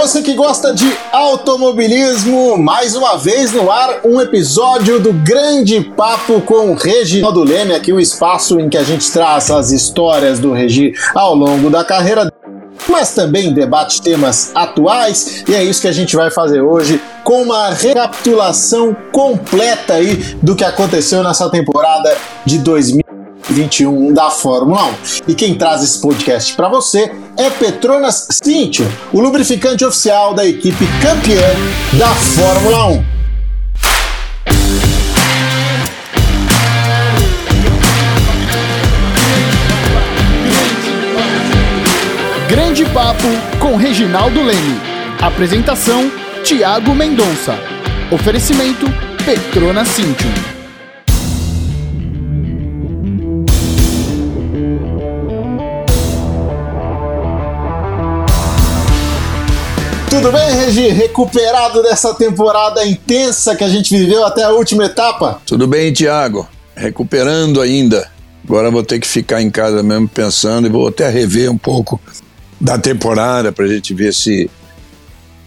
você que gosta de automobilismo, mais uma vez no ar um episódio do Grande Papo com Reginaldo Leme, aqui o espaço em que a gente traz as histórias do Regi ao longo da carreira, mas também debate temas atuais, e é isso que a gente vai fazer hoje com uma recapitulação completa aí do que aconteceu nessa temporada de 2020. 21 da Fórmula 1. E quem traz esse podcast para você é Petronas Cintium, o lubrificante oficial da equipe campeã da Fórmula 1. Grande Papo com Reginaldo Leme. Apresentação: Tiago Mendonça. Oferecimento: Petronas Cintium. Tudo bem, Regi? Recuperado dessa temporada intensa que a gente viveu até a última etapa? Tudo bem, Tiago. Recuperando ainda. Agora vou ter que ficar em casa mesmo pensando e vou até rever um pouco da temporada para a gente ver se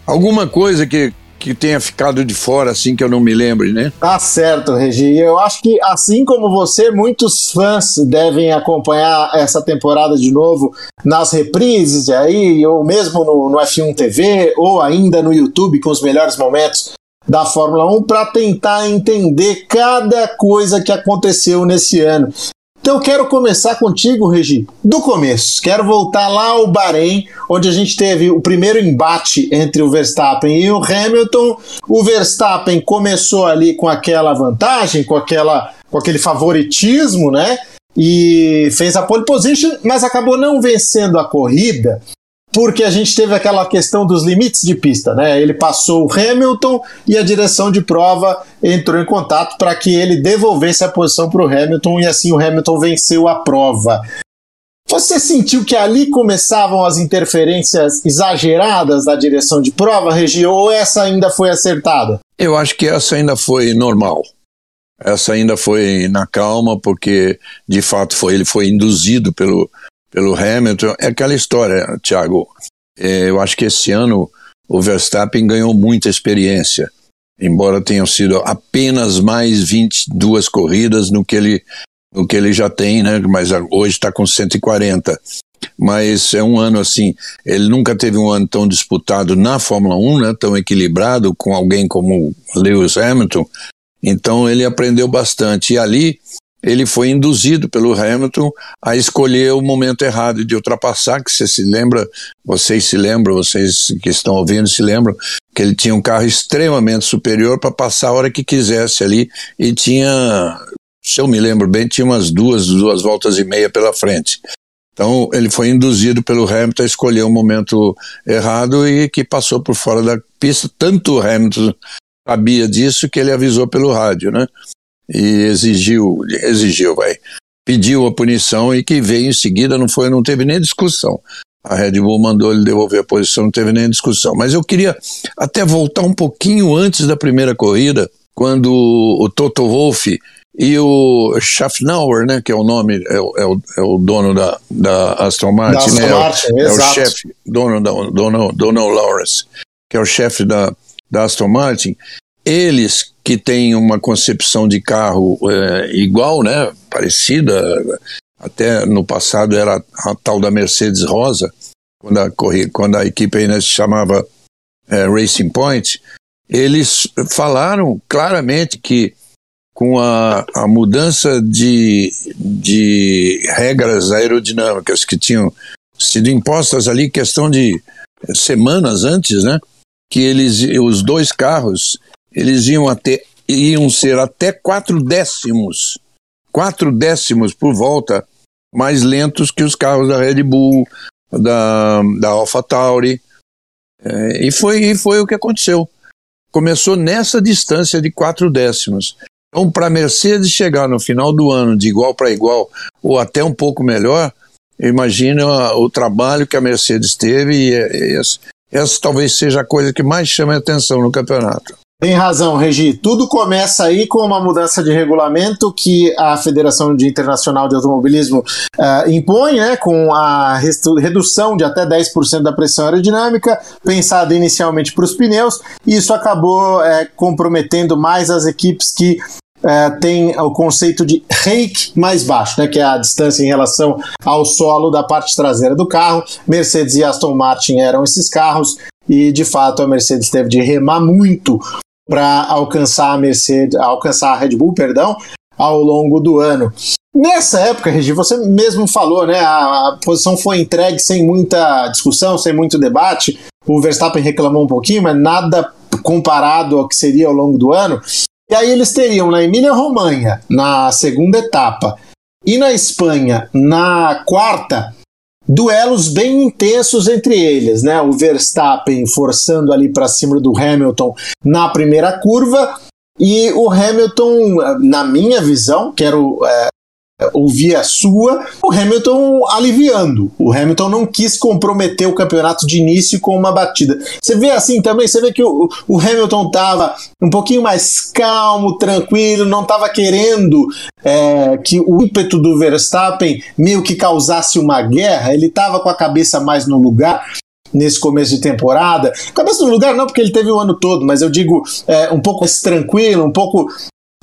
alguma coisa que que tenha ficado de fora, assim, que eu não me lembre, né? Tá certo, Regi. Eu acho que, assim como você, muitos fãs devem acompanhar essa temporada de novo nas reprises aí, ou mesmo no, no F1 TV, ou ainda no YouTube com os melhores momentos da Fórmula 1 para tentar entender cada coisa que aconteceu nesse ano. Então eu quero começar contigo, Regi, do começo. Quero voltar lá ao Bahrein, onde a gente teve o primeiro embate entre o Verstappen e o Hamilton. O Verstappen começou ali com aquela vantagem, com, aquela, com aquele favoritismo, né? E fez a pole position, mas acabou não vencendo a corrida porque a gente teve aquela questão dos limites de pista, né? Ele passou o Hamilton e a direção de prova entrou em contato para que ele devolvesse a posição para o Hamilton e assim o Hamilton venceu a prova. Você sentiu que ali começavam as interferências exageradas da direção de prova, Regi, ou essa ainda foi acertada? Eu acho que essa ainda foi normal. Essa ainda foi na calma, porque de fato foi, ele foi induzido pelo, pelo Hamilton. É aquela história, Thiago. É, eu acho que esse ano o Verstappen ganhou muita experiência, embora tenham sido apenas mais 22 corridas no que ele, no que ele já tem, né? Mas hoje está com 140. Mas é um ano assim, ele nunca teve um ano tão disputado na Fórmula 1, né? Tão equilibrado com alguém como Lewis Hamilton. Então ele aprendeu bastante. E ali ele foi induzido pelo Hamilton a escolher o momento errado de ultrapassar, que você se lembra, vocês se lembram, vocês que estão ouvindo se lembram, que ele tinha um carro extremamente superior para passar a hora que quisesse ali e tinha, se eu me lembro bem, tinha umas duas, duas voltas e meia pela frente. Então ele foi induzido pelo Hamilton a escolher o momento errado e que passou por fora da pista. Tanto o Hamilton sabia disso que ele avisou pelo rádio, né? E exigiu, exigiu, vai, pediu a punição e que veio em seguida, não foi, não teve nem discussão. A Red Bull mandou ele devolver a posição, não teve nem discussão. Mas eu queria até voltar um pouquinho antes da primeira corrida, quando o Toto Wolff e o Schaffnauer, né, que é o nome, é, o, é o, é o dono da, da Aston Martin, da Aston né, Martin, é, o, é o chefe, dono da dono, dono Lawrence, que é o chefe da, da Aston Martin, eles que têm uma concepção de carro é, igual, né, parecida, até no passado era a tal da Mercedes Rosa, quando a, quando a equipe ainda se chamava é, Racing Point, eles falaram claramente que com a, a mudança de, de regras aerodinâmicas que tinham sido impostas ali, questão de semanas antes, né? Que eles, os dois carros eles iam, até, iam ser até quatro décimos, quatro décimos por volta mais lentos que os carros da Red Bull, da, da AlphaTauri. É, e, foi, e foi o que aconteceu. Começou nessa distância de quatro décimos. Então, para a Mercedes chegar no final do ano de igual para igual, ou até um pouco melhor, imagina o trabalho que a Mercedes teve, e essa, essa talvez seja a coisa que mais chama a atenção no campeonato. Tem razão, Regi. Tudo começa aí com uma mudança de regulamento que a Federação de Internacional de Automobilismo uh, impõe, né, com a redução de até 10% da pressão aerodinâmica, pensada inicialmente para os pneus, e isso acabou é, comprometendo mais as equipes que é, tem o conceito de rake mais baixo, né, que é a distância em relação ao solo da parte traseira do carro. Mercedes e Aston Martin eram esses carros e de fato a Mercedes teve de remar muito para alcançar a Mercedes, alcançar a Red Bull, perdão, ao longo do ano. Nessa época, Regi, você mesmo falou, né? A, posição foi entregue sem muita discussão, sem muito debate. O Verstappen reclamou um pouquinho, mas nada comparado ao que seria ao longo do ano. E aí eles teriam na Emília-Romanha, na segunda etapa, e na Espanha, na quarta, duelos bem intensos entre eles, né? O Verstappen forçando ali para cima do Hamilton na primeira curva e o Hamilton, na minha visão, quero é, ouvir a sua, o Hamilton aliviando. O Hamilton não quis comprometer o campeonato de início com uma batida. Você vê assim também, você vê que o, o Hamilton estava um pouquinho mais calmo, tranquilo, não estava querendo é, que o ímpeto do Verstappen meio que causasse uma guerra, ele estava com a cabeça mais no lugar nesse começo de temporada. Cabeça no lugar não, porque ele teve o ano todo, mas eu digo é, um pouco mais tranquilo, um pouco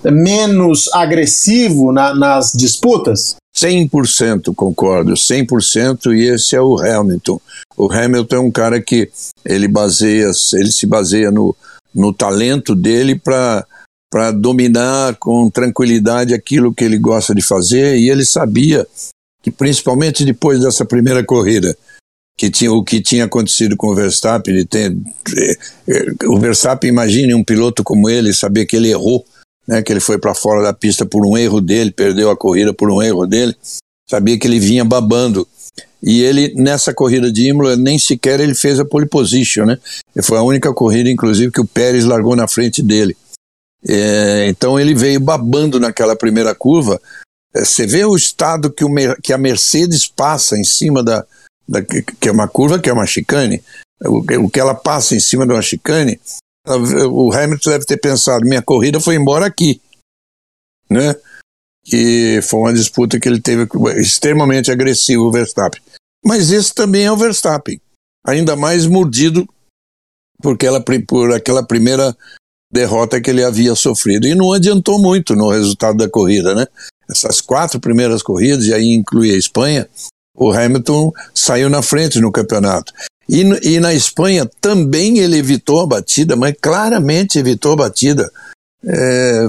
menos agressivo na, nas disputas? 100% concordo, 100% e esse é o Hamilton. O Hamilton é um cara que ele baseia, ele se baseia no, no talento dele para para dominar com tranquilidade aquilo que ele gosta de fazer e ele sabia que principalmente depois dessa primeira corrida que tinha o que tinha acontecido com o Verstappen, ele tem eh, eh, o Verstappen imagine um piloto como ele saber que ele errou né, que ele foi para fora da pista por um erro dele, perdeu a corrida por um erro dele, sabia que ele vinha babando. E ele, nessa corrida de Imola, nem sequer ele fez a pole position, né? Foi a única corrida, inclusive, que o Pérez largou na frente dele. É, então ele veio babando naquela primeira curva. É, você vê o estado que, o, que a Mercedes passa em cima da, da, que é uma curva, que é uma chicane, o, o que ela passa em cima de uma chicane, o Hamilton deve ter pensado, minha corrida foi embora aqui, né? Que foi uma disputa que ele teve extremamente agressivo, o Verstappen. Mas esse também é o Verstappen, ainda mais mordido por aquela, por aquela primeira derrota que ele havia sofrido. E não adiantou muito no resultado da corrida, né? Essas quatro primeiras corridas, e aí inclui a Espanha, o Hamilton saiu na frente no campeonato. E, e na Espanha também ele evitou a batida, mas claramente evitou a batida. É,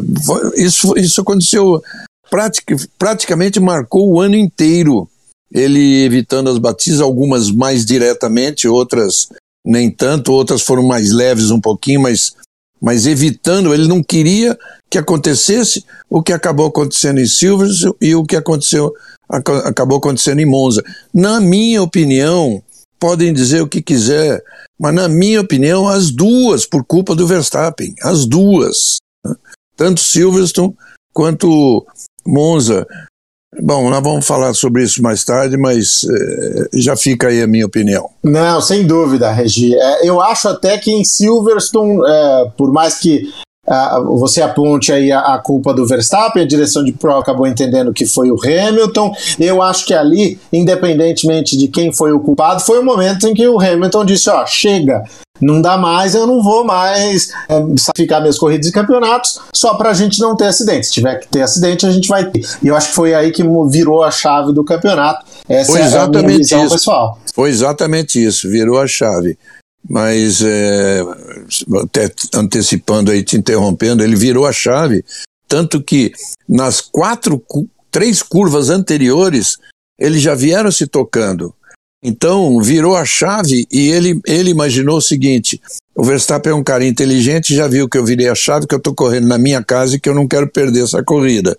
isso, isso aconteceu, pratic, praticamente marcou o ano inteiro. Ele evitando as batidas, algumas mais diretamente, outras nem tanto, outras foram mais leves um pouquinho, mas, mas evitando, ele não queria que acontecesse o que acabou acontecendo em Silverstone e o que aconteceu, acabou acontecendo em Monza. Na minha opinião, podem dizer o que quiser, mas na minha opinião, as duas, por culpa do Verstappen, as duas. Né? Tanto Silverstone quanto Monza. Bom, nós vamos falar sobre isso mais tarde, mas é, já fica aí a minha opinião. Não, sem dúvida, Regi. É, eu acho até que em Silverstone, é, por mais que você aponte aí a, culpa do Verstappen, a direção de prova acabou entendendo que foi o Hamilton. Eu acho que ali, independentemente de quem foi o culpado, foi o momento em que o Hamilton disse: Ó, chega, não dá mais, eu não vou mais é, sacrificar minhas corridas e campeonatos só para a gente não ter acidente. Se tiver que ter acidente, a gente vai ter. E eu acho que foi aí que virou a chave do campeonato. Essa foi exatamente é a minha visão isso. pessoal. Foi exatamente isso, virou a chave mas é, até antecipando aí, te interrompendo, ele virou a chave, tanto que nas quatro, três curvas anteriores, eles já vieram se tocando. Então, virou a chave e ele, ele imaginou o seguinte: o Verstappen é um cara inteligente, já viu que eu virei a chave, que eu estou correndo na minha casa e que eu não quero perder essa corrida.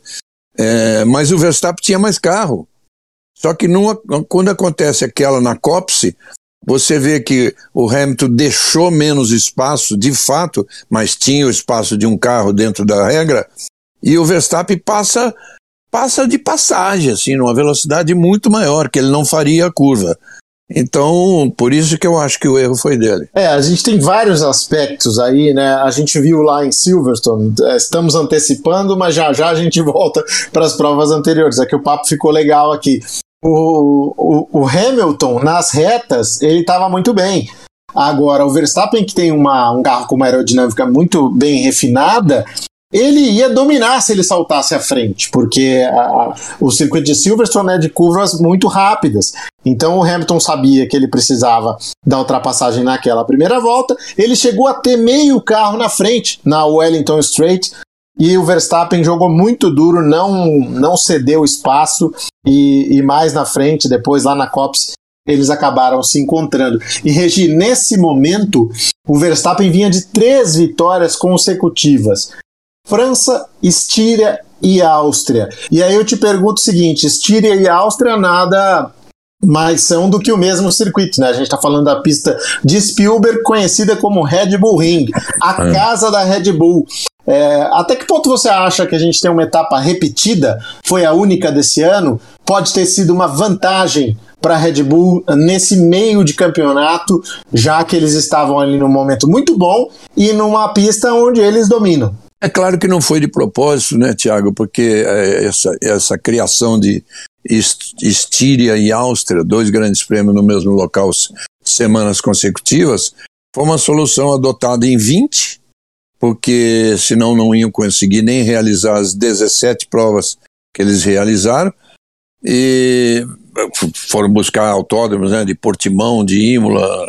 É, mas o Verstappen tinha mais carro. Só que numa, quando acontece aquela na Copse, você vê que o Hamilton deixou menos espaço, de fato, mas tinha o espaço de um carro dentro da regra, e o Verstappen passa passa de passagem, assim, numa velocidade muito maior, que ele não faria a curva. Então, por isso que eu acho que o erro foi dele. É, a gente tem vários aspectos aí, né? A gente viu lá em Silverstone, é, estamos antecipando, mas já já a gente volta para as provas anteriores. É que o papo ficou legal aqui. O, o, o Hamilton, nas retas, ele estava muito bem. Agora, o Verstappen, que tem uma, um carro com uma aerodinâmica muito bem refinada, ele ia dominar se ele saltasse à frente, porque a, o circuito de Silverstone é de curvas muito rápidas. Então o Hamilton sabia que ele precisava da ultrapassagem naquela primeira volta. Ele chegou a ter meio carro na frente na Wellington Straight. E o Verstappen jogou muito duro, não, não cedeu espaço, e, e mais na frente, depois lá na Copse, eles acabaram se encontrando. E Regi, nesse momento, o Verstappen vinha de três vitórias consecutivas. França, Estíria e Áustria. E aí eu te pergunto o seguinte: Estíria e Áustria nada mais são do que o mesmo circuito, né? A gente está falando da pista de Spielberg, conhecida como Red Bull Ring, a é. casa da Red Bull. É, até que ponto você acha que a gente tem uma etapa repetida? Foi a única desse ano? Pode ter sido uma vantagem para a Red Bull nesse meio de campeonato, já que eles estavam ali num momento muito bom e numa pista onde eles dominam. É claro que não foi de propósito, né, Tiago? Porque é, essa, essa criação de Estíria e Áustria, dois grandes prêmios no mesmo local semanas consecutivas, foi uma solução adotada em 20, porque senão não iam conseguir nem realizar as 17 provas que eles realizaram. E foram buscar autódromos né, de Portimão, de Imola,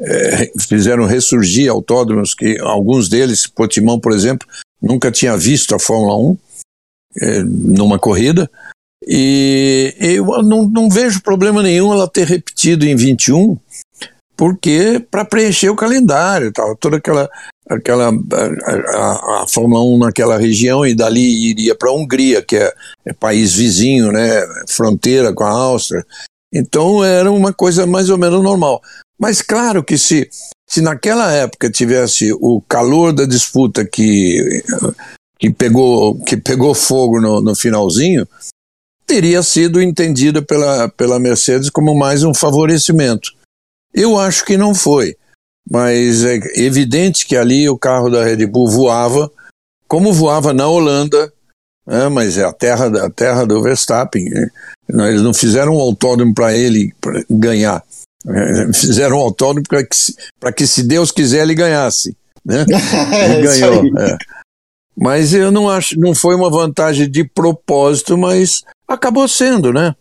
é, fizeram ressurgir autódromos que alguns deles, Portimão, por exemplo, nunca tinha visto a Fórmula 1 é, numa corrida. E eu não, não vejo problema nenhum ela ter repetido em 21, porque para preencher o calendário, tal, toda aquela aquela a, a, Fórmula 1 naquela região e dali iria para a Hungria, que é, é, país vizinho, né, fronteira com a Áustria. Então era uma coisa mais ou menos normal. Mas claro que se, se naquela época tivesse o calor da disputa que, que, pegou, que pegou fogo no, no finalzinho, teria sido entendida pela, pela Mercedes como mais um favorecimento. Eu acho que não foi, mas é evidente que ali o carro da Red Bull voava, como voava na Holanda, né, mas é a terra, a terra do Verstappen. Né? Eles não fizeram um autódromo para ele ganhar. É, fizeram um autódromo para que, que, se Deus quiser, ele ganhasse. Né? Ele ganhou. É. Mas eu não acho, não foi uma vantagem de propósito, mas acabou sendo, né?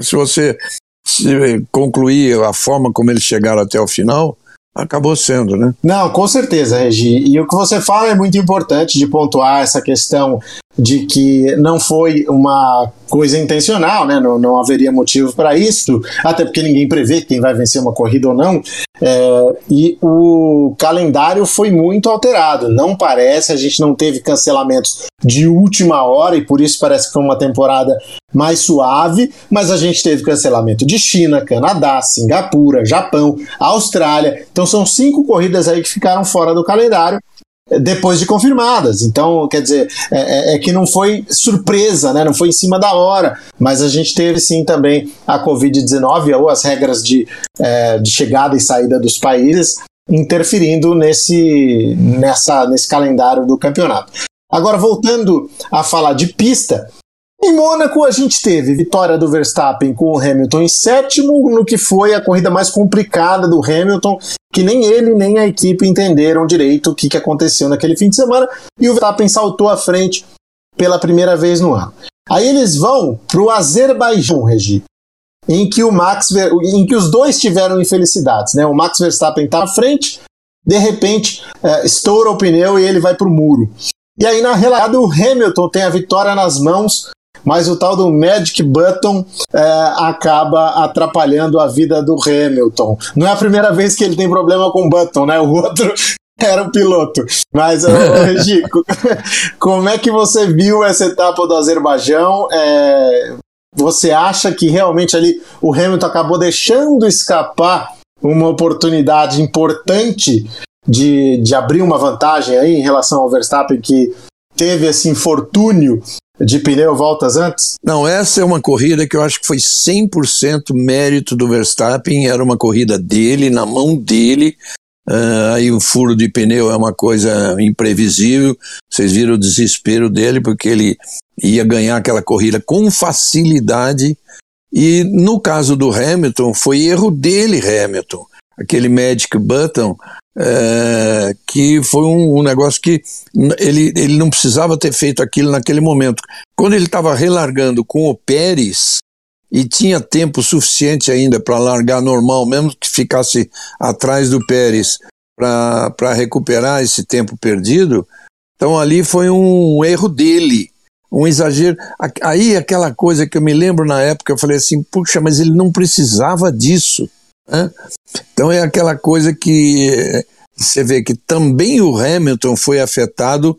Se você se concluir a forma como eles chegaram até o final, acabou sendo, né? Não, com certeza, Regi. E o que você fala é muito importante de pontuar essa questão de que não foi uma coisa intencional, né? Não, não haveria motivo para isso, até porque ninguém prevê quem vai vencer uma corrida ou não. É, e o calendário foi muito alterado. Não parece, a gente não teve cancelamentos de última hora e por isso parece que foi uma temporada mais suave, mas a gente teve cancelamento de China, Canadá, Singapura, Japão, Austrália. Então são cinco corridas aí que ficaram fora do calendário depois de confirmadas. Então, quer dizer, é, é, é, que não foi surpresa, né? não foi em cima da hora, mas a gente teve sim também a Covid-19 ou as regras de, é, de chegada e saída dos países interferindo nesse, nessa, nesse calendário do campeonato. Agora, voltando a falar de pista, em Mônaco, a gente teve vitória do Verstappen com o Hamilton em sétimo, no que foi a corrida mais complicada do Hamilton, que nem ele nem a equipe entenderam direito o que, que aconteceu naquele fim de semana, e o Verstappen saltou à frente pela primeira vez no ano. Aí eles vão para o Azerbaijão, Regi, em que o Max, em que os dois tiveram infelicidades, né? O Max Verstappen está à frente, de repente é, estoura o pneu e ele vai para o muro. E aí na realidade o Hamilton tem a vitória nas mãos mas o tal do Magic Button é, acaba atrapalhando a vida do Hamilton. Não é a primeira vez que ele tem problema com o Button, né? O outro era o piloto. Mas, ô, Regi, como é que você viu essa etapa do Azerbaijão? É, você acha que realmente ali o Hamilton acabou deixando escapar uma oportunidade importante de, de abrir uma vantagem aí em relação ao Verstappen que teve esse infortúnio de pneu voltas antes? Não, essa é uma corrida que eu acho que foi 100% mérito do Verstappen, era uma corrida dele, na mão dele. Uh, aí um furo de pneu é uma coisa imprevisível. Vocês viram o desespero dele, porque ele ia ganhar aquela corrida com facilidade. E no caso do Hamilton, foi erro dele, Hamilton. Aquele Magic Button, é, que foi um, um, negócio que ele, ele não precisava ter feito aquilo naquele momento. Quando ele estava relargando com o Pérez, e tinha tempo suficiente ainda para largar normal, mesmo que ficasse atrás do Pérez, para recuperar esse tempo perdido. Então ali foi um erro dele, um exagero. Aí aquela coisa que eu me lembro na época, eu falei assim, puxa, mas ele não precisava disso. Né? Então é aquela coisa que você vê que também o Hamilton foi afetado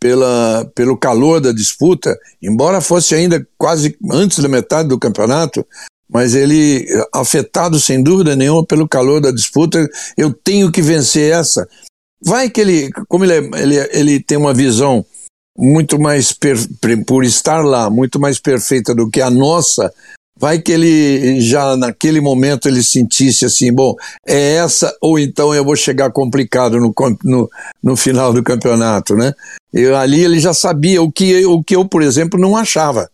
pela, pelo calor da disputa, embora fosse ainda quase antes da metade do campeonato, mas ele, afetado sem dúvida nenhuma pelo calor da disputa, eu tenho que vencer essa. Vai que ele, como ele, é, ele, ele tem uma visão muito mais, per, por estar lá, muito mais perfeita do que a nossa, vai que ele já naquele momento ele sentisse assim, bom, é essa ou então eu vou chegar complicado no, no, no final do campeonato, né? Eu, ali ele já sabia o que, o que eu, por exemplo, não achava.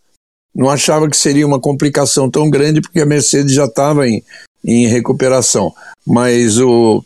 Não achava que seria uma complicação tão grande porque a Mercedes já estava em, em recuperação. Mas o,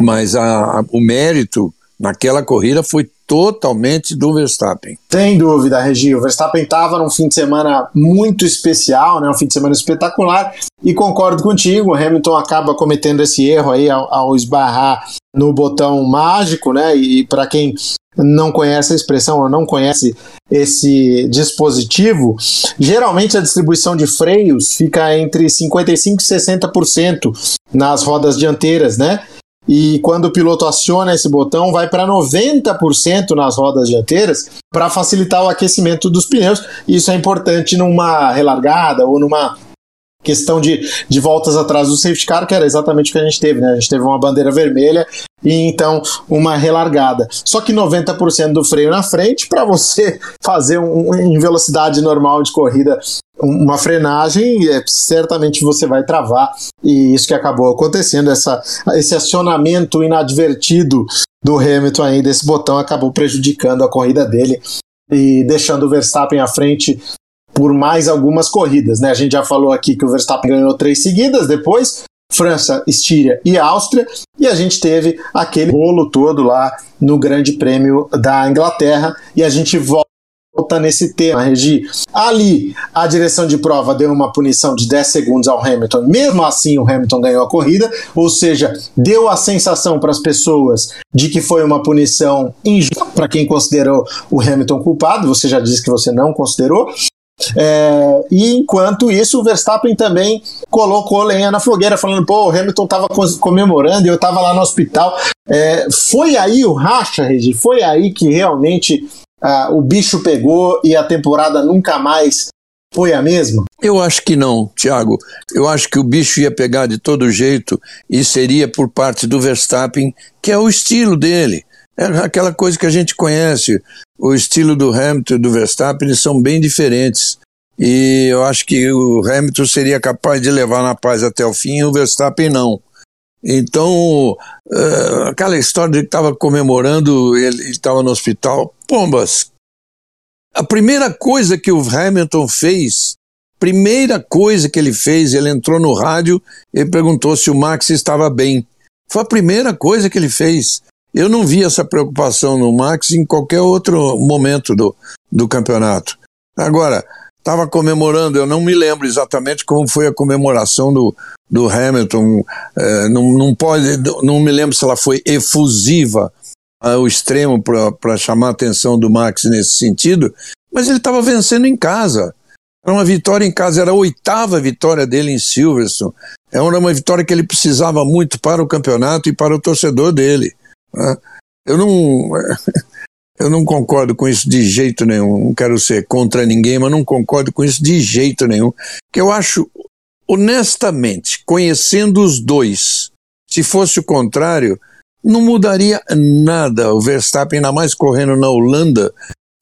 mas a, a, o mérito naquela corrida foi totalmente do Verstappen. Sem dúvida, Regi. O Verstappen estava num fim de semana muito especial, né? um fim de semana espetacular, e concordo contigo, o Hamilton acaba cometendo esse erro aí ao, ao esbarrar no botão mágico, né? E para quem não conhece a expressão ou não conhece esse dispositivo, geralmente a distribuição de freios fica entre 55% e 60% nas rodas dianteiras, né? E quando o piloto aciona esse botão, vai para 90% nas rodas dianteiras para facilitar o aquecimento dos pneus. Isso é importante numa relargada ou numa questão de, de voltas atrás do safety car, que era exatamente o que a gente teve, né? A gente teve uma bandeira vermelha e então uma relargada. Só que 90% do freio na frente, para você fazer um, em velocidade normal de corrida uma frenagem, é, certamente você vai travar. E isso que acabou acontecendo, essa, esse acionamento inadvertido do Hamilton aí desse botão acabou prejudicando a corrida dele e deixando o Verstappen à frente por mais algumas corridas. Né? A gente já falou aqui que o Verstappen ganhou três seguidas depois. França, Estíria e Áustria, e a gente teve aquele rolo todo lá no Grande Prêmio da Inglaterra, e a gente volta nesse tema, Regi. Ali, a direção de prova deu uma punição de 10 segundos ao Hamilton, mesmo assim o Hamilton ganhou a corrida, ou seja, deu a sensação para as pessoas de que foi uma punição injusta para quem considerou o Hamilton culpado, você já disse que você não considerou, é, e enquanto isso, o Verstappen também colocou lenha na fogueira, falando: pô, o Hamilton estava comemorando e eu estava lá no hospital. É, foi aí o racha, Regi? Foi aí que realmente uh, o bicho pegou e a temporada nunca mais foi a mesma? Eu acho que não, Thiago. Eu acho que o bicho ia pegar de todo jeito e seria por parte do Verstappen, que é o estilo dele. É aquela coisa que a gente conhece. O estilo do Hamilton e do Verstappen são bem diferentes. E eu acho que o Hamilton seria capaz de levar na paz até o fim e o Verstappen não. Então, uh, aquela história de que estava comemorando, ele estava no hospital. Pombas, a primeira coisa que o Hamilton fez, primeira coisa que ele fez, ele entrou no rádio e perguntou se o Max estava bem. Foi a primeira coisa que ele fez. Eu não vi essa preocupação no Max em qualquer outro momento do, do campeonato. Agora, estava comemorando, eu não me lembro exatamente como foi a comemoração do, do Hamilton, é, não, não, pode, não me lembro se ela foi efusiva ao extremo para chamar a atenção do Max nesse sentido, mas ele estava vencendo em casa. Era uma vitória em casa, era a oitava vitória dele em Silverstone. Era uma vitória que ele precisava muito para o campeonato e para o torcedor dele. Né? Eu não, eu não concordo com isso de jeito nenhum. Não quero ser contra ninguém, mas não concordo com isso de jeito nenhum. Que eu acho, honestamente, conhecendo os dois, se fosse o contrário, não mudaria nada. O Verstappen, ainda mais correndo na Holanda,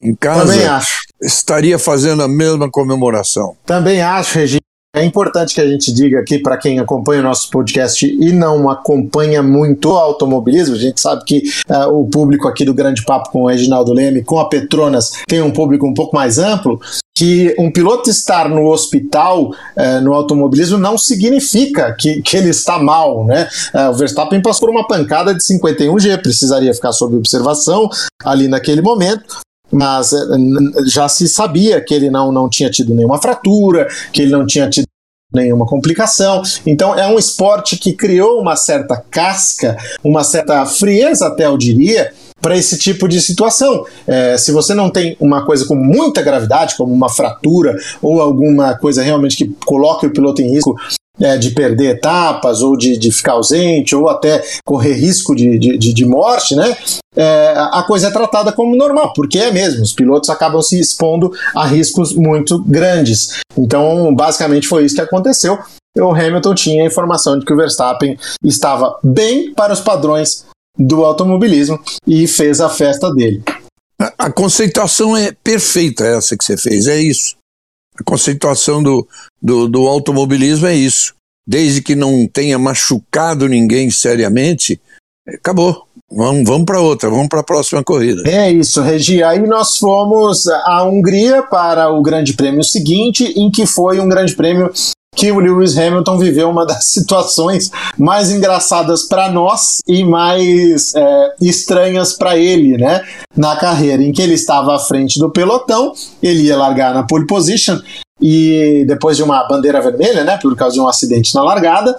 em casa, estaria fazendo a mesma comemoração. Também acho, Regi. É importante que a gente diga aqui para quem acompanha o nosso podcast e não acompanha muito o automobilismo, a gente sabe que uh, o público aqui do Grande Papo com o Reginaldo Leme, com a Petronas, tem um público um pouco mais amplo, que um piloto estar no hospital uh, no automobilismo não significa que, que ele está mal, né? Uh, o Verstappen passou por uma pancada de 51G, precisaria ficar sob observação ali naquele momento, mas eh, já se sabia que ele não, não tinha tido nenhuma fratura, que ele não tinha tido nenhuma complicação. Então é um esporte que criou uma certa casca, uma certa frieza até eu diria, para esse tipo de situação. É, se você não tem uma coisa com muita gravidade, como uma fratura ou alguma coisa realmente que coloque o piloto em risco é, de perder etapas ou de, de ficar ausente ou até correr risco de, de, de morte, né? É, a coisa é tratada como normal, porque é mesmo, os pilotos acabam se expondo a riscos muito grandes. Então, basicamente foi isso que aconteceu. O Hamilton tinha a informação de que o Verstappen estava bem para os padrões do automobilismo e fez a festa dele. A conceituação é perfeita essa que você fez, é isso. A conceituação do, do, do automobilismo é isso. Desde que não tenha machucado ninguém seriamente, acabou. Vamos, vamos para outra, vamos para a próxima corrida. É isso, Regi. Aí nós fomos à Hungria para o Grande Prêmio seguinte, em que foi um Grande Prêmio que o Lewis Hamilton viveu uma das situações mais engraçadas para nós e mais é, estranhas para ele, né? Na carreira, em que ele estava à frente do pelotão, ele ia largar na pole position e depois de uma bandeira vermelha, né? Por causa de um acidente na largada.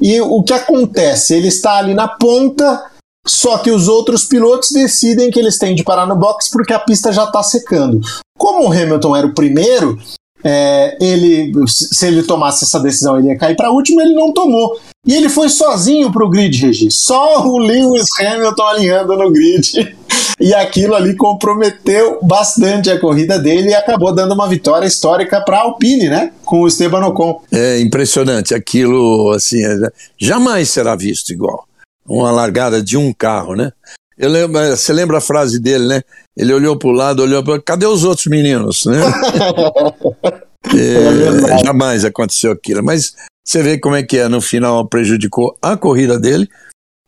E o que acontece? Ele está ali na ponta, só que os outros pilotos decidem que eles têm de parar no box porque a pista já está secando. Como o Hamilton era o primeiro, é, ele, se ele tomasse essa decisão, ele ia cair para último, ele não tomou. E ele foi sozinho para o grid, Regi. Só o Lewis Hamilton alinhando no grid. E aquilo ali comprometeu bastante a corrida dele e acabou dando uma vitória histórica para a Alpine, né? Com o Esteban Ocon. É impressionante. Aquilo, assim, é, jamais será visto igual. Uma largada de um carro, né? Eu lembro, você lembra a frase dele, né? Ele olhou para o lado, olhou para. Cadê os outros meninos, né? é, jamais aconteceu aquilo. Mas você vê como é que é. No final prejudicou a corrida dele.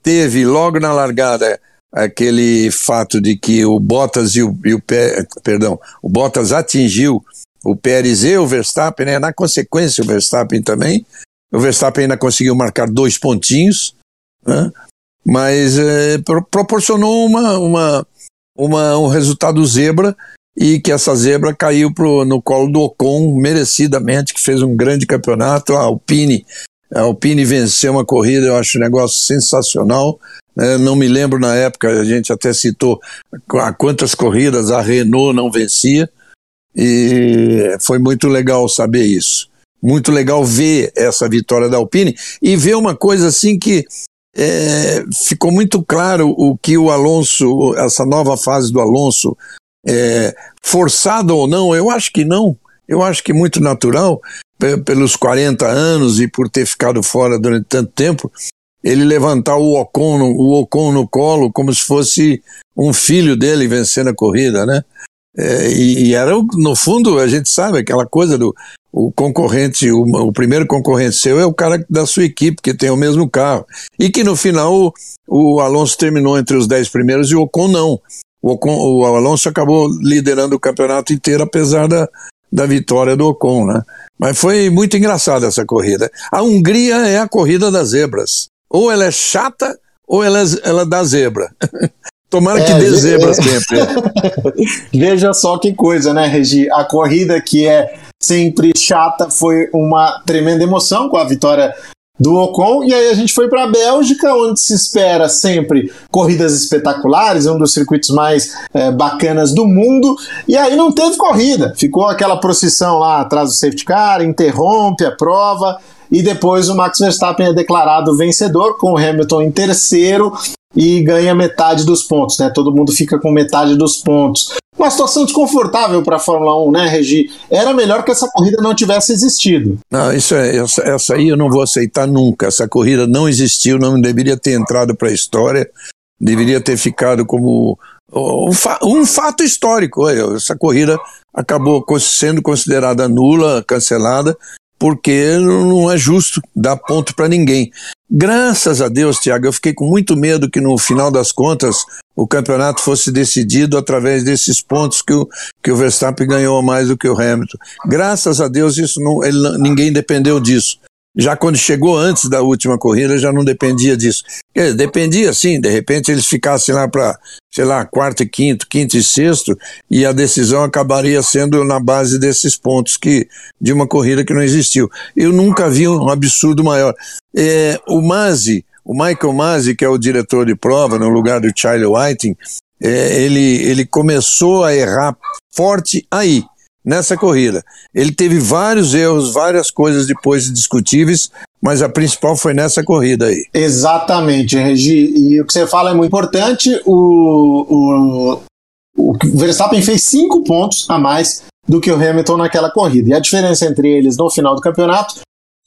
Teve logo na largada aquele fato de que o Bottas e o, e o perdão, o Bottas atingiu o Pérez e o Verstappen, né? Na consequência o Verstappen também. O Verstappen ainda conseguiu marcar dois pontinhos, né? Mas é, pro, proporcionou uma, uma, uma, um resultado zebra e que essa zebra caiu pro, no colo do Ocon merecidamente, que fez um grande campeonato. A Alpine, a Alpine venceu uma corrida, eu acho um negócio sensacional. É, não me lembro na época, a gente até citou a quantas corridas a Renault não vencia, e foi muito legal saber isso. Muito legal ver essa vitória da Alpine e ver uma coisa assim que é, ficou muito claro o que o Alonso, essa nova fase do Alonso, é, forçado ou não, eu acho que não. Eu acho que muito natural, pelos 40 anos e por ter ficado fora durante tanto tempo, ele levantar o Ocon, o Ocon no colo como se fosse um filho dele vencendo a corrida, né? É, e, e, era, no fundo, a gente sabe aquela coisa do o concorrente, o, o, primeiro concorrente seu é o cara da sua equipe, que tem o mesmo carro. E que no final o, o Alonso terminou entre os dez primeiros e o Ocon não. O, Ocon, o Alonso acabou liderando o campeonato inteiro, apesar da, da vitória do Ocon, né? Mas foi muito engraçada essa corrida. A Hungria é a corrida das zebras. Ou ela é chata, ou ela, é, ela dá zebra. Tomara é, que dê zebra é. sempre. Veja só que coisa, né, Regi? A corrida que é sempre chata foi uma tremenda emoção com a vitória do Ocon, e aí a gente foi para a Bélgica, onde se espera sempre corridas espetaculares, um dos circuitos mais é, bacanas do mundo, e aí não teve corrida, ficou aquela procissão lá atrás do safety car, interrompe a prova, e depois o Max Verstappen é declarado vencedor, com o Hamilton em terceiro, e ganha metade dos pontos, né? Todo mundo fica com metade dos pontos. Uma situação desconfortável para a Fórmula 1, né, Regi? Era melhor que essa corrida não tivesse existido. Não, isso é, essa, essa aí eu não vou aceitar nunca. Essa corrida não existiu, não deveria ter entrado para a história, deveria ter ficado como um, um fato histórico. Essa corrida acabou sendo considerada nula, cancelada, porque não é justo dar ponto para ninguém. Graças a Deus, Tiago, eu fiquei com muito medo que no final das contas o campeonato fosse decidido através desses pontos que o, que o Verstappen ganhou mais do que o Hamilton. Graças a Deus, isso não, ele, ninguém dependeu disso. Já quando chegou antes da última corrida, já não dependia disso. Dizer, dependia sim, de repente eles ficassem lá para, sei lá, quarto e quinto, quinto e sexto, e a decisão acabaria sendo na base desses pontos que de uma corrida que não existiu. Eu nunca vi um absurdo maior. É, o Mazzi, o Michael Mazzi, que é o diretor de prova, no lugar do Charlie Whiting, é, ele, ele começou a errar forte aí nessa corrida. Ele teve vários erros, várias coisas depois discutíveis, mas a principal foi nessa corrida aí. Exatamente, Regi. E o que você fala é muito importante. O, o, o Verstappen fez cinco pontos a mais do que o Hamilton naquela corrida. E a diferença entre eles no final do campeonato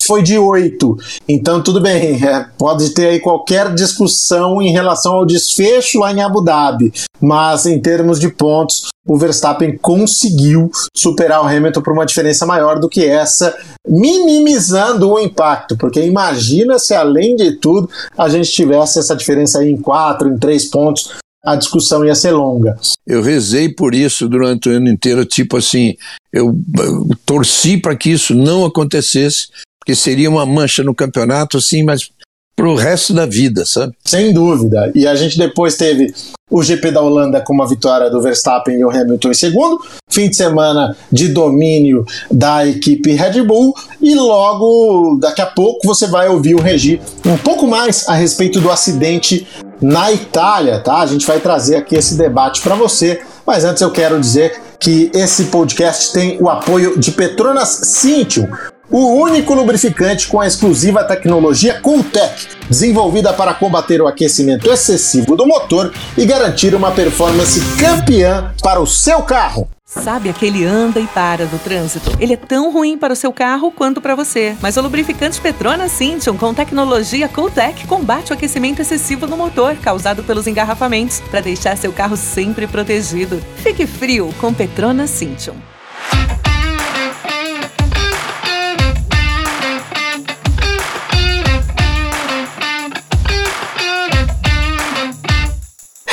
foi de 8. Então, tudo bem, é, pode ter aí qualquer discussão em relação ao desfecho lá em Abu Dhabi, mas em termos de pontos, o Verstappen conseguiu superar o Hamilton por uma diferença maior do que essa, minimizando o impacto, porque imagina se além de tudo a gente tivesse essa diferença aí em 4, em 3 pontos, a discussão ia ser longa. Eu rezei por isso durante o ano inteiro, tipo assim, eu, eu torci para que isso não acontecesse, que seria uma mancha no campeonato, assim, mas para o resto da vida, sabe? Sem dúvida. E a gente depois teve o GP da Holanda com uma vitória do Verstappen e o Hamilton em segundo, fim de semana de domínio da equipe Red Bull e logo daqui a pouco você vai ouvir o Regi um pouco mais a respeito do acidente na Itália, tá? A gente vai trazer aqui esse debate para você, mas antes eu quero dizer que esse podcast tem o apoio de Petronas Cintium, o único lubrificante com a exclusiva tecnologia Cooltech, desenvolvida para combater o aquecimento excessivo do motor e garantir uma performance campeã para o seu carro. Sabe aquele anda e para do trânsito? Ele é tão ruim para o seu carro quanto para você. Mas o lubrificante Petronas Cintium com tecnologia Cooltech combate o aquecimento excessivo no motor causado pelos engarrafamentos para deixar seu carro sempre protegido. Fique frio com Petronas Cintium.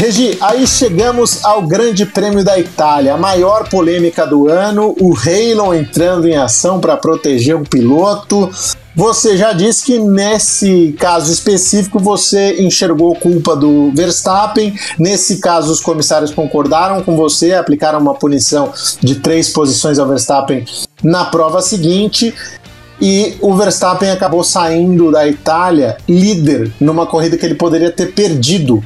Regi, aí chegamos ao Grande Prêmio da Itália, a maior polêmica do ano, o Halo entrando em ação para proteger o piloto. Você já disse que nesse caso específico você enxergou culpa do Verstappen. Nesse caso, os comissários concordaram com você, aplicaram uma punição de três posições ao Verstappen na prova seguinte e o Verstappen acabou saindo da Itália líder numa corrida que ele poderia ter perdido.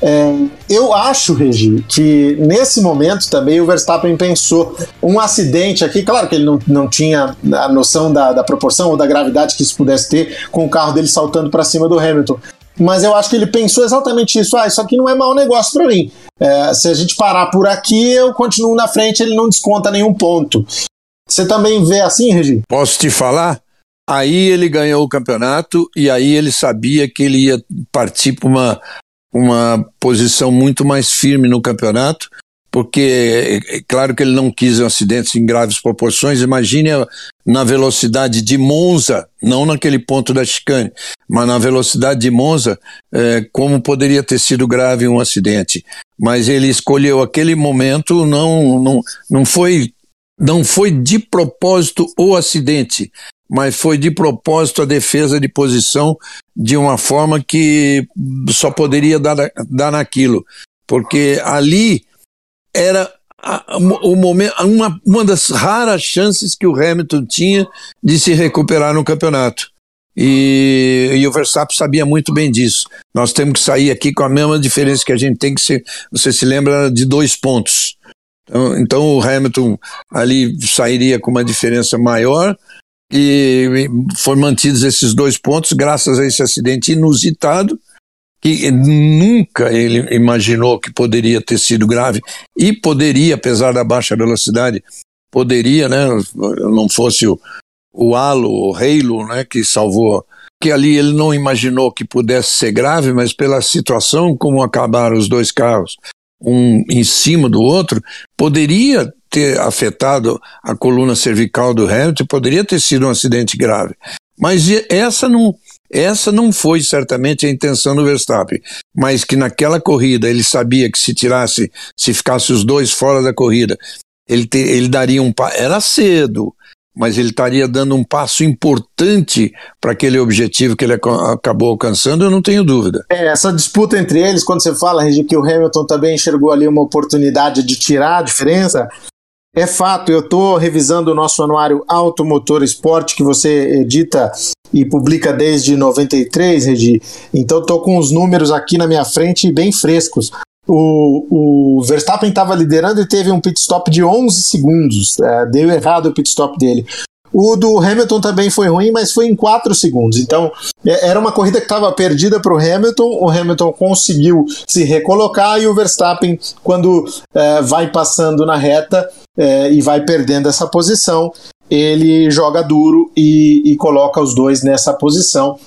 É, eu acho, Regi, que nesse momento também o Verstappen pensou um acidente aqui, claro que ele não, não tinha a noção da, da proporção ou da gravidade que isso pudesse ter com o carro dele saltando para cima do Hamilton. Mas eu acho que ele pensou exatamente isso. Ah, isso aqui não é mau negócio para mim. É, se a gente parar por aqui, eu continuo na frente, ele não desconta nenhum ponto. Você também vê assim, Regi? Posso te falar? Aí ele ganhou o campeonato e aí ele sabia que ele ia partir para uma, uma posição muito mais firme no campeonato, porque é, é claro que ele não quis um acidente em graves proporções. Imagine na velocidade de Monza, não naquele ponto da chicane, mas na velocidade de Monza, é, como poderia ter sido grave um acidente. Mas ele escolheu aquele momento, não, não, não foi não foi de propósito o acidente, mas foi de propósito a defesa de posição de uma forma que só poderia dar, dar naquilo. Porque ali era o momento, uma, uma das raras chances que o Hamilton tinha de se recuperar no campeonato. E, e, o Verstappen sabia muito bem disso. Nós temos que sair aqui com a mesma diferença que a gente tem que ser. Você se lembra de dois pontos. Então, então o Hamilton ali sairia com uma diferença maior e foram mantidos esses dois pontos graças a esse acidente inusitado que nunca ele imaginou que poderia ter sido grave e poderia, apesar da baixa velocidade, poderia, né, não fosse o, o halo, o Halo, né, que salvou, que ali ele não imaginou que pudesse ser grave, mas pela situação como acabaram os dois carros, um em cima do outro, poderia ter afetado a coluna cervical do Hamilton, poderia ter sido um acidente grave. Mas essa não, essa não foi certamente a intenção do Verstappen, mas que naquela corrida ele sabia que se tirasse, se ficasse os dois fora da corrida, ele, te, ele daria um era cedo, mas ele estaria dando um passo importante para aquele objetivo que ele acabou alcançando, eu não tenho dúvida. É, essa disputa entre eles, quando você fala, Regi, que o Hamilton também enxergou ali uma oportunidade de tirar a diferença, é fato, eu estou revisando o nosso anuário Automotor Esporte, que você edita e publica desde 93, Regi. Então estou com os números aqui na minha frente bem frescos. O, o Verstappen estava liderando e teve um pit stop de 11 segundos. É, deu errado o pit stop dele. O do Hamilton também foi ruim, mas foi em 4 segundos. Então, é, era uma corrida que estava perdida para o Hamilton. O Hamilton conseguiu se recolocar e o Verstappen, quando é, vai passando na reta é, e vai perdendo essa posição, ele joga duro e, e coloca os dois nessa posição.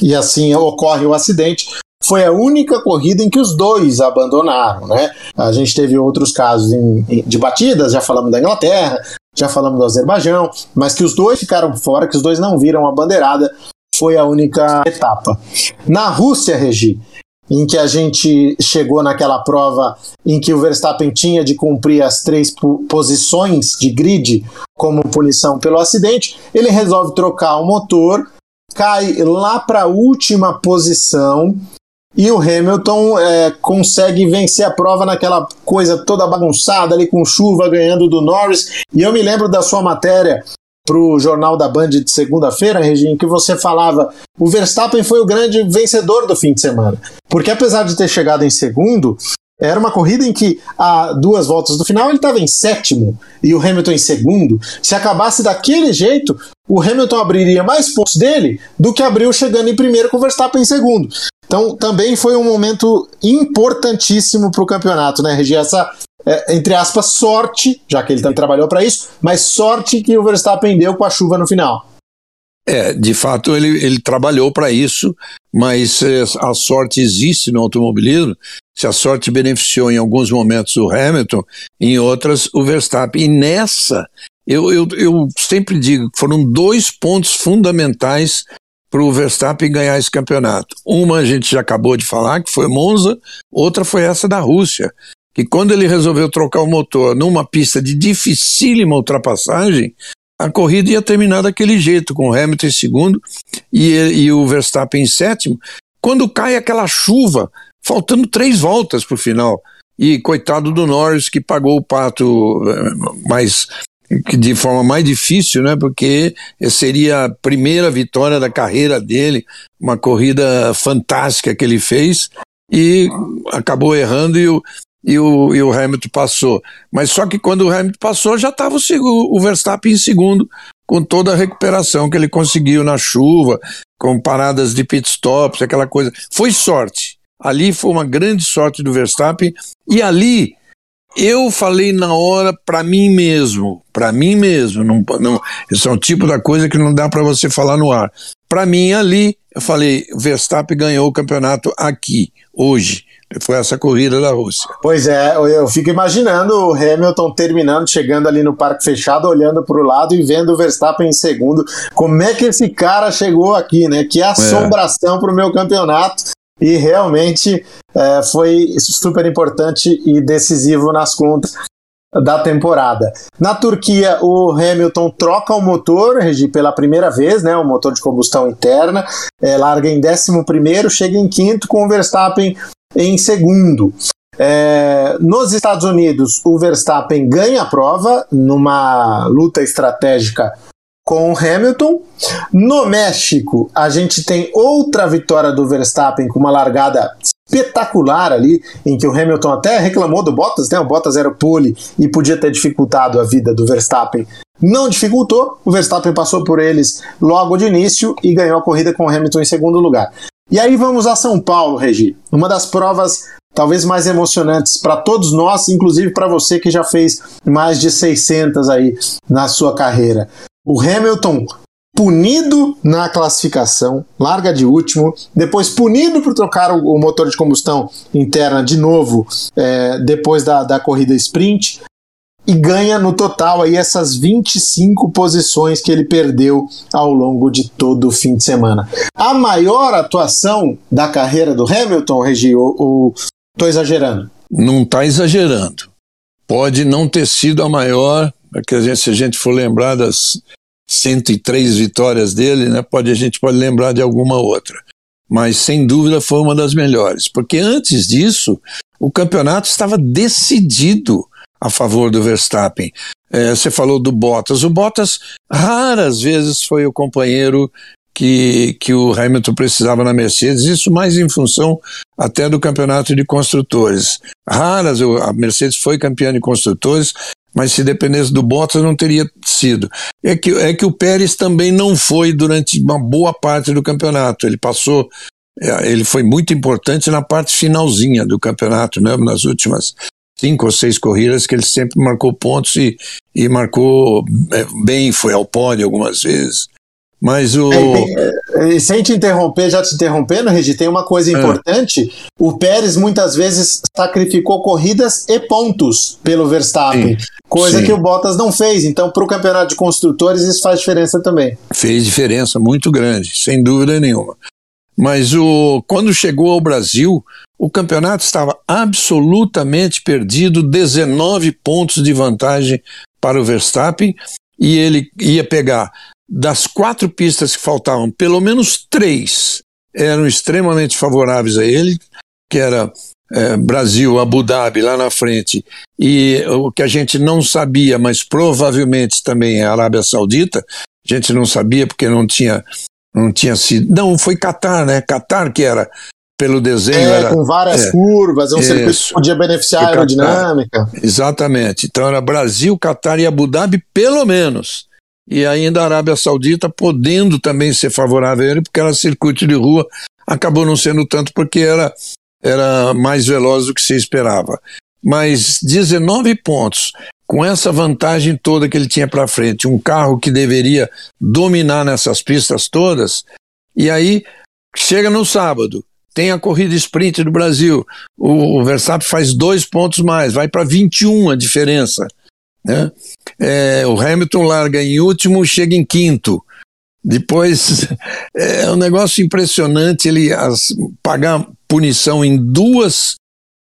E assim ocorre o acidente foi a única corrida em que os dois abandonaram, né? A gente teve outros casos em, de batidas, já falamos da Inglaterra, já falamos do Azerbaijão, mas que os dois ficaram fora, que os dois não viram a bandeirada, foi a única etapa. Na Rússia, Regi, em que a gente chegou naquela prova em que o Verstappen tinha de cumprir as três posições de grid como punição pelo acidente, ele resolve trocar o motor, cai lá para a última posição e o Hamilton é, consegue vencer a prova naquela coisa toda bagunçada ali com chuva ganhando do Norris. E eu me lembro da sua matéria para o Jornal da Band de segunda-feira, Regina, que você falava o Verstappen foi o grande vencedor do fim de semana. Porque apesar de ter chegado em segundo, era uma corrida em que, a duas voltas do final, ele estava em sétimo e o Hamilton em segundo. Se acabasse daquele jeito, o Hamilton abriria mais pontos dele do que abriu chegando em primeiro com o Verstappen em segundo. Então também foi um momento importantíssimo para o campeonato, né, Regi? Essa, é, entre aspas, sorte, já que ele também trabalhou para isso, mas sorte que o Verstappen deu com a chuva no final. É, de fato ele, ele trabalhou para isso, mas é, a sorte existe no automobilismo. Se a sorte beneficiou em alguns momentos o Hamilton, em outras o Verstappen. E nessa, eu, eu, eu sempre digo que foram dois pontos fundamentais para o Verstappen ganhar esse campeonato. Uma a gente já acabou de falar, que foi Monza, outra foi essa da Rússia, que quando ele resolveu trocar o motor numa pista de dificílima ultrapassagem, a corrida ia terminar daquele jeito, com o Hamilton em segundo e, e o Verstappen em sétimo, quando cai aquela chuva, faltando três voltas para o final. E coitado do Norris, que pagou o pato eh, mais de forma mais difícil, né? Porque seria a primeira vitória da carreira dele, uma corrida fantástica que ele fez e acabou errando e o, e o, e o Hamilton passou. Mas só que quando o Hamilton passou, já estava o, o Verstappen em segundo, com toda a recuperação que ele conseguiu na chuva, com paradas de pit stops, aquela coisa. Foi sorte. Ali foi uma grande sorte do Verstappen e ali eu falei na hora para mim mesmo, para mim mesmo, não, não, esse é um tipo da coisa que não dá para você falar no ar. Para mim ali, eu falei, Verstappen ganhou o campeonato aqui, hoje. Foi essa corrida da Rússia. Pois é, eu fico imaginando o Hamilton terminando, chegando ali no parque fechado, olhando para o lado e vendo o Verstappen em segundo. Como é que esse cara chegou aqui, né? Que assombração é. para o meu campeonato e realmente é, foi super importante e decisivo nas contas da temporada. Na Turquia, o Hamilton troca o motor, Regi, pela primeira vez, né, o motor de combustão interna, é, larga em 11 chega em quinto, com o Verstappen em segundo. É, nos Estados Unidos, o Verstappen ganha a prova numa luta estratégica com o Hamilton. No México, a gente tem outra vitória do Verstappen com uma largada espetacular ali, em que o Hamilton até reclamou do Bottas, né? O Bottas era pole e podia ter dificultado a vida do Verstappen. Não dificultou, o Verstappen passou por eles logo de início e ganhou a corrida com o Hamilton em segundo lugar. E aí vamos a São Paulo, Regi. Uma das provas talvez mais emocionantes para todos nós, inclusive para você que já fez mais de 600 aí na sua carreira. O Hamilton punido na classificação, larga de último, depois punido por trocar o, o motor de combustão interna de novo é, depois da, da corrida sprint e ganha no total aí essas 25 posições que ele perdeu ao longo de todo o fim de semana. A maior atuação da carreira do Hamilton, Regi, ou, ou tô exagerando? Não está exagerando. Pode não ter sido a maior, porque a gente, se a gente for lembrar das 103 vitórias dele, né, pode, a gente pode lembrar de alguma outra. Mas sem dúvida foi uma das melhores, porque antes disso o campeonato estava decidido a favor do Verstappen. É, você falou do Bottas. O Bottas raras vezes foi o companheiro que, que o Hamilton precisava na Mercedes, isso mais em função até do campeonato de construtores. Raras, a Mercedes foi campeã de construtores, mas se dependesse do Bottas não teria sido. É que, é que o Pérez também não foi durante uma boa parte do campeonato. Ele passou, é, ele foi muito importante na parte finalzinha do campeonato, né, nas últimas cinco ou seis corridas que ele sempre marcou pontos e, e marcou é, bem, foi ao pódio algumas vezes. Mas o. É, sem te interromper, já te interrompendo, Regi, tem uma coisa é. importante. O Pérez muitas vezes sacrificou corridas e pontos pelo Verstappen, sim, coisa sim. que o Bottas não fez. Então, para o campeonato de construtores, isso faz diferença também. Fez diferença muito grande, sem dúvida nenhuma. Mas o, quando chegou ao Brasil, o campeonato estava absolutamente perdido, 19 pontos de vantagem para o Verstappen, e ele ia pegar das quatro pistas que faltavam, pelo menos três eram extremamente favoráveis a ele, que era é, Brasil, Abu Dhabi lá na frente, e o que a gente não sabia, mas provavelmente também é a Arábia Saudita, a gente não sabia porque não tinha não tinha sido. Não, foi Qatar, né? Qatar que era pelo desenho. É, era, com várias é, curvas, é um isso, circuito que podia beneficiar a aerodinâmica. Exatamente. Então era Brasil, Qatar e Abu Dhabi, pelo menos. E ainda a Arábia Saudita podendo também ser favorável a ele, porque era circuito de rua, acabou não sendo tanto porque era, era mais veloz do que se esperava. Mas 19 pontos, com essa vantagem toda que ele tinha para frente, um carro que deveria dominar nessas pistas todas, e aí chega no sábado, tem a corrida sprint do Brasil. O, Verstappen faz dois pontos mais, vai para 21 a diferença. Né? É, o Hamilton larga em último, chega em quinto. Depois é um negócio impressionante ele as, pagar punição em duas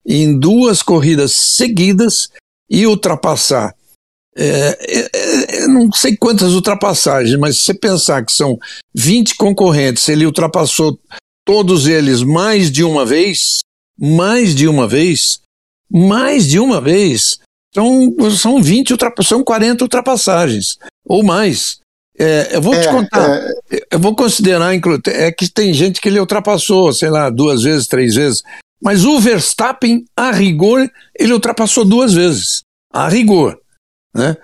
em duas corridas seguidas e ultrapassar. É, é, é, não sei quantas ultrapassagens, mas se você pensar que são 20 concorrentes, ele ultrapassou todos eles mais de uma vez, mais de uma vez, mais de uma vez, são, são 20, são 40 ultrapassagens, ou mais. É, eu vou te é, contar, é. eu vou considerar, é que tem gente que ele ultrapassou, sei lá, duas vezes, três vezes, mas o Verstappen, a rigor, ele ultrapassou duas vezes, a rigor, né?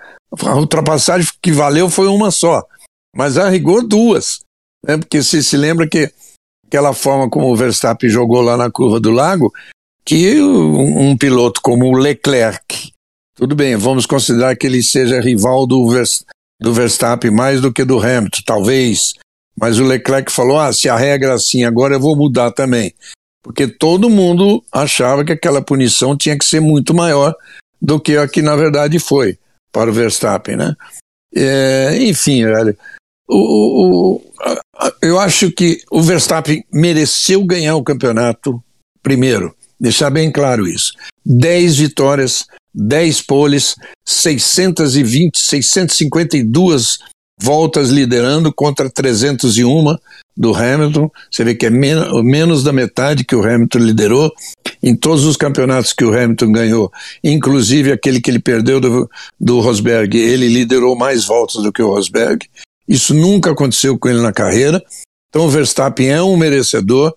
A ultrapassagem que valeu foi uma só, mas a rigor duas, né? Porque se se lembra que aquela forma como o Verstappen jogou lá na curva do lago, que um, um piloto como o Leclerc, tudo bem, vamos considerar que ele seja rival do, do Verstappen mais do que do Hamilton, talvez, mas o Leclerc falou: ah, se a regra é assim, agora eu vou mudar também. Porque todo mundo achava que aquela punição tinha que ser muito maior do que a que na verdade foi para o Verstappen, né? É, enfim, velho, o, o, eu acho que o Verstappen mereceu ganhar o campeonato primeiro, deixar bem claro isso. 10 vitórias, 10 poles, 620, 652 voltas liderando contra 301 do Hamilton. Você vê que é men menos da metade que o Hamilton liderou em todos os campeonatos que o Hamilton ganhou, inclusive aquele que ele perdeu do, do Rosberg. Ele liderou mais voltas do que o Rosberg. Isso nunca aconteceu com ele na carreira. Então o Verstappen é um merecedor,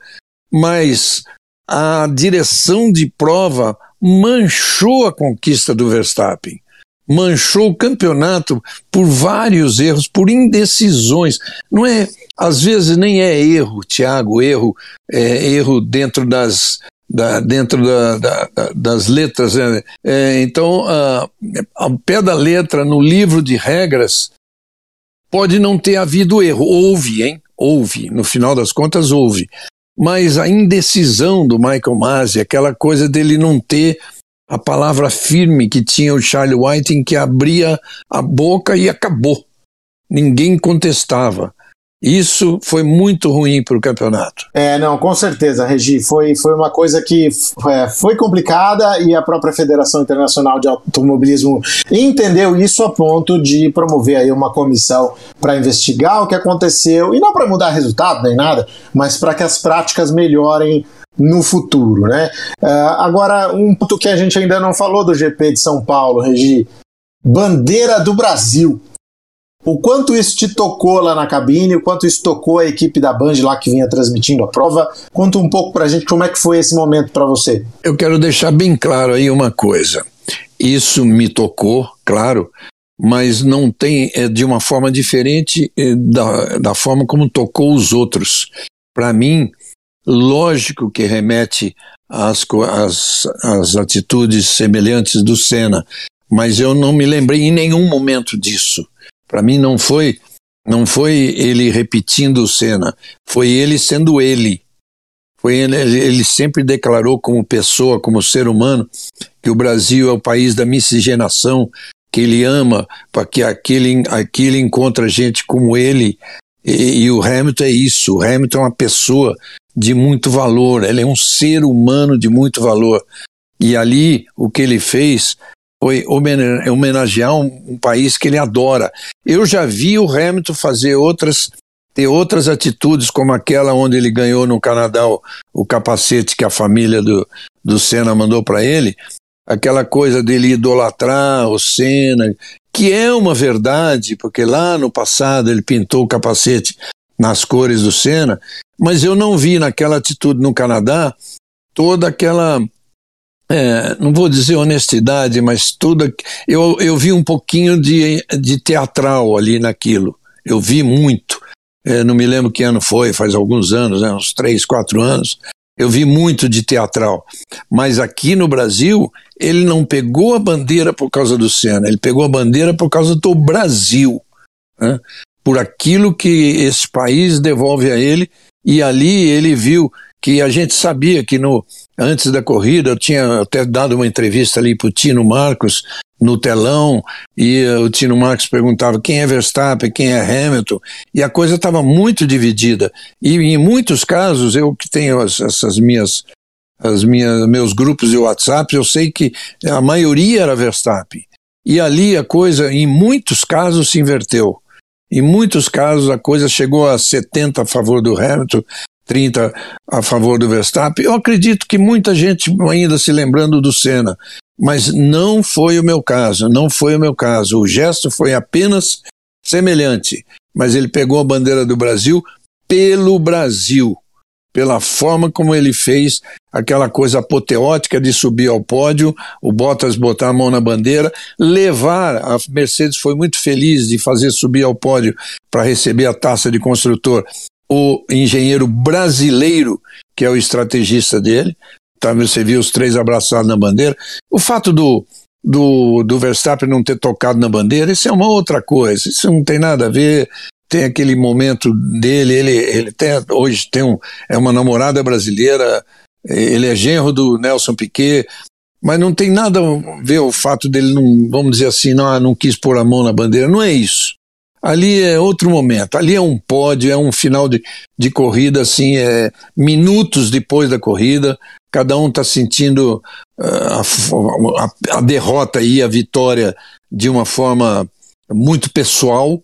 mas a direção de prova manchou a conquista do Verstappen. Manchou o campeonato por vários erros, por indecisões. Não é, às vezes nem é erro, Tiago, erro, é erro dentro das, da, dentro da, da, das letras. Né? É, então, a, ao pé da letra, no livro de regras, Pode não ter havido erro, houve, hein? Houve, no final das contas houve. Mas a indecisão do Michael Masi, aquela coisa dele não ter a palavra firme que tinha o Charlie White em que abria a boca e acabou. Ninguém contestava. Isso foi muito ruim para o campeonato. É, não, com certeza, Regi. Foi, foi uma coisa que é, foi complicada e a própria Federação Internacional de Automobilismo entendeu isso a ponto de promover aí uma comissão para investigar o que aconteceu e não para mudar resultado nem nada, mas para que as práticas melhorem no futuro, né? Uh, agora, um ponto que a gente ainda não falou do GP de São Paulo, Regi. Bandeira do Brasil. O quanto isso te tocou lá na cabine, o quanto isso tocou a equipe da Band lá que vinha transmitindo a prova. Conta um pouco pra gente como é que foi esse momento para você. Eu quero deixar bem claro aí uma coisa. Isso me tocou, claro, mas não tem é, de uma forma diferente é, da, da forma como tocou os outros. Para mim, lógico que remete às, às, às atitudes semelhantes do Senna, mas eu não me lembrei em nenhum momento disso. Para mim não foi não foi ele repetindo cena, foi ele sendo ele. Foi ele, ele sempre declarou como pessoa, como ser humano, que o Brasil é o país da miscigenação, que ele ama, para que aquele, aquele encontra gente como ele. E, e, o Hamilton é isso. O Hamilton é uma pessoa de muito valor, ele é um ser humano de muito valor. E ali o que ele fez foi homenagear um, um, país que ele adora. Eu já vi o Hamilton fazer outras ter outras atitudes como aquela onde ele ganhou no Canadá o, o capacete que a família do, do Senna mandou para ele, aquela coisa dele idolatrar o Senna, que é uma verdade, porque lá no passado ele pintou o capacete nas cores do Senna, mas eu não vi naquela atitude no Canadá toda aquela é, não vou dizer honestidade, mas tudo. Eu, eu vi um pouquinho de, de teatral ali naquilo. Eu vi muito. É, não me lembro que ano foi, faz alguns anos, né, uns três, quatro anos. Eu vi muito de teatral. Mas aqui no Brasil, ele não pegou a bandeira por causa do Senna, ele pegou a bandeira por causa do Brasil. Né? Por aquilo que esse país devolve a ele. E ali ele viu que a gente sabia que no, antes da corrida eu tinha até dado uma entrevista ali para o Tino Marcos no telão e uh, o Tino Marcos perguntava quem é Verstappen, quem é Hamilton e a coisa estava muito dividida. E em muitos casos eu que tenho as, essas minhas as minhas meus grupos de WhatsApp eu sei que a maioria era Verstappen. E ali a coisa em muitos casos se inverteu. Em muitos casos a coisa chegou a 70 a favor do Hamilton 30 a favor do Verstappen. Eu acredito que muita gente ainda se lembrando do Senna, mas não foi o meu caso, não foi o meu caso. O gesto foi apenas semelhante, mas ele pegou a bandeira do Brasil pelo Brasil, pela forma como ele fez aquela coisa apoteótica de subir ao pódio, o Bottas botar a mão na bandeira, levar, a Mercedes foi muito feliz de fazer subir ao pódio para receber a taça de construtor o engenheiro brasileiro, que é o estrategista dele. Tá, você viu os três abraçados na bandeira. O fato do, do, do Verstappen não ter tocado na bandeira, isso é uma outra coisa. Isso não tem nada a ver. Tem aquele momento dele, ele, ele tem, hoje tem um, é uma namorada brasileira, ele é genro do Nelson Piquet, mas não tem nada a ver o fato dele não, vamos dizer assim, não, não quis pôr a mão na bandeira, não é isso. Ali é outro momento, ali é um pódio, é um final de, de corrida, assim, é minutos depois da corrida, cada um está sentindo uh, a, a, a, derrota e a vitória de uma forma muito pessoal,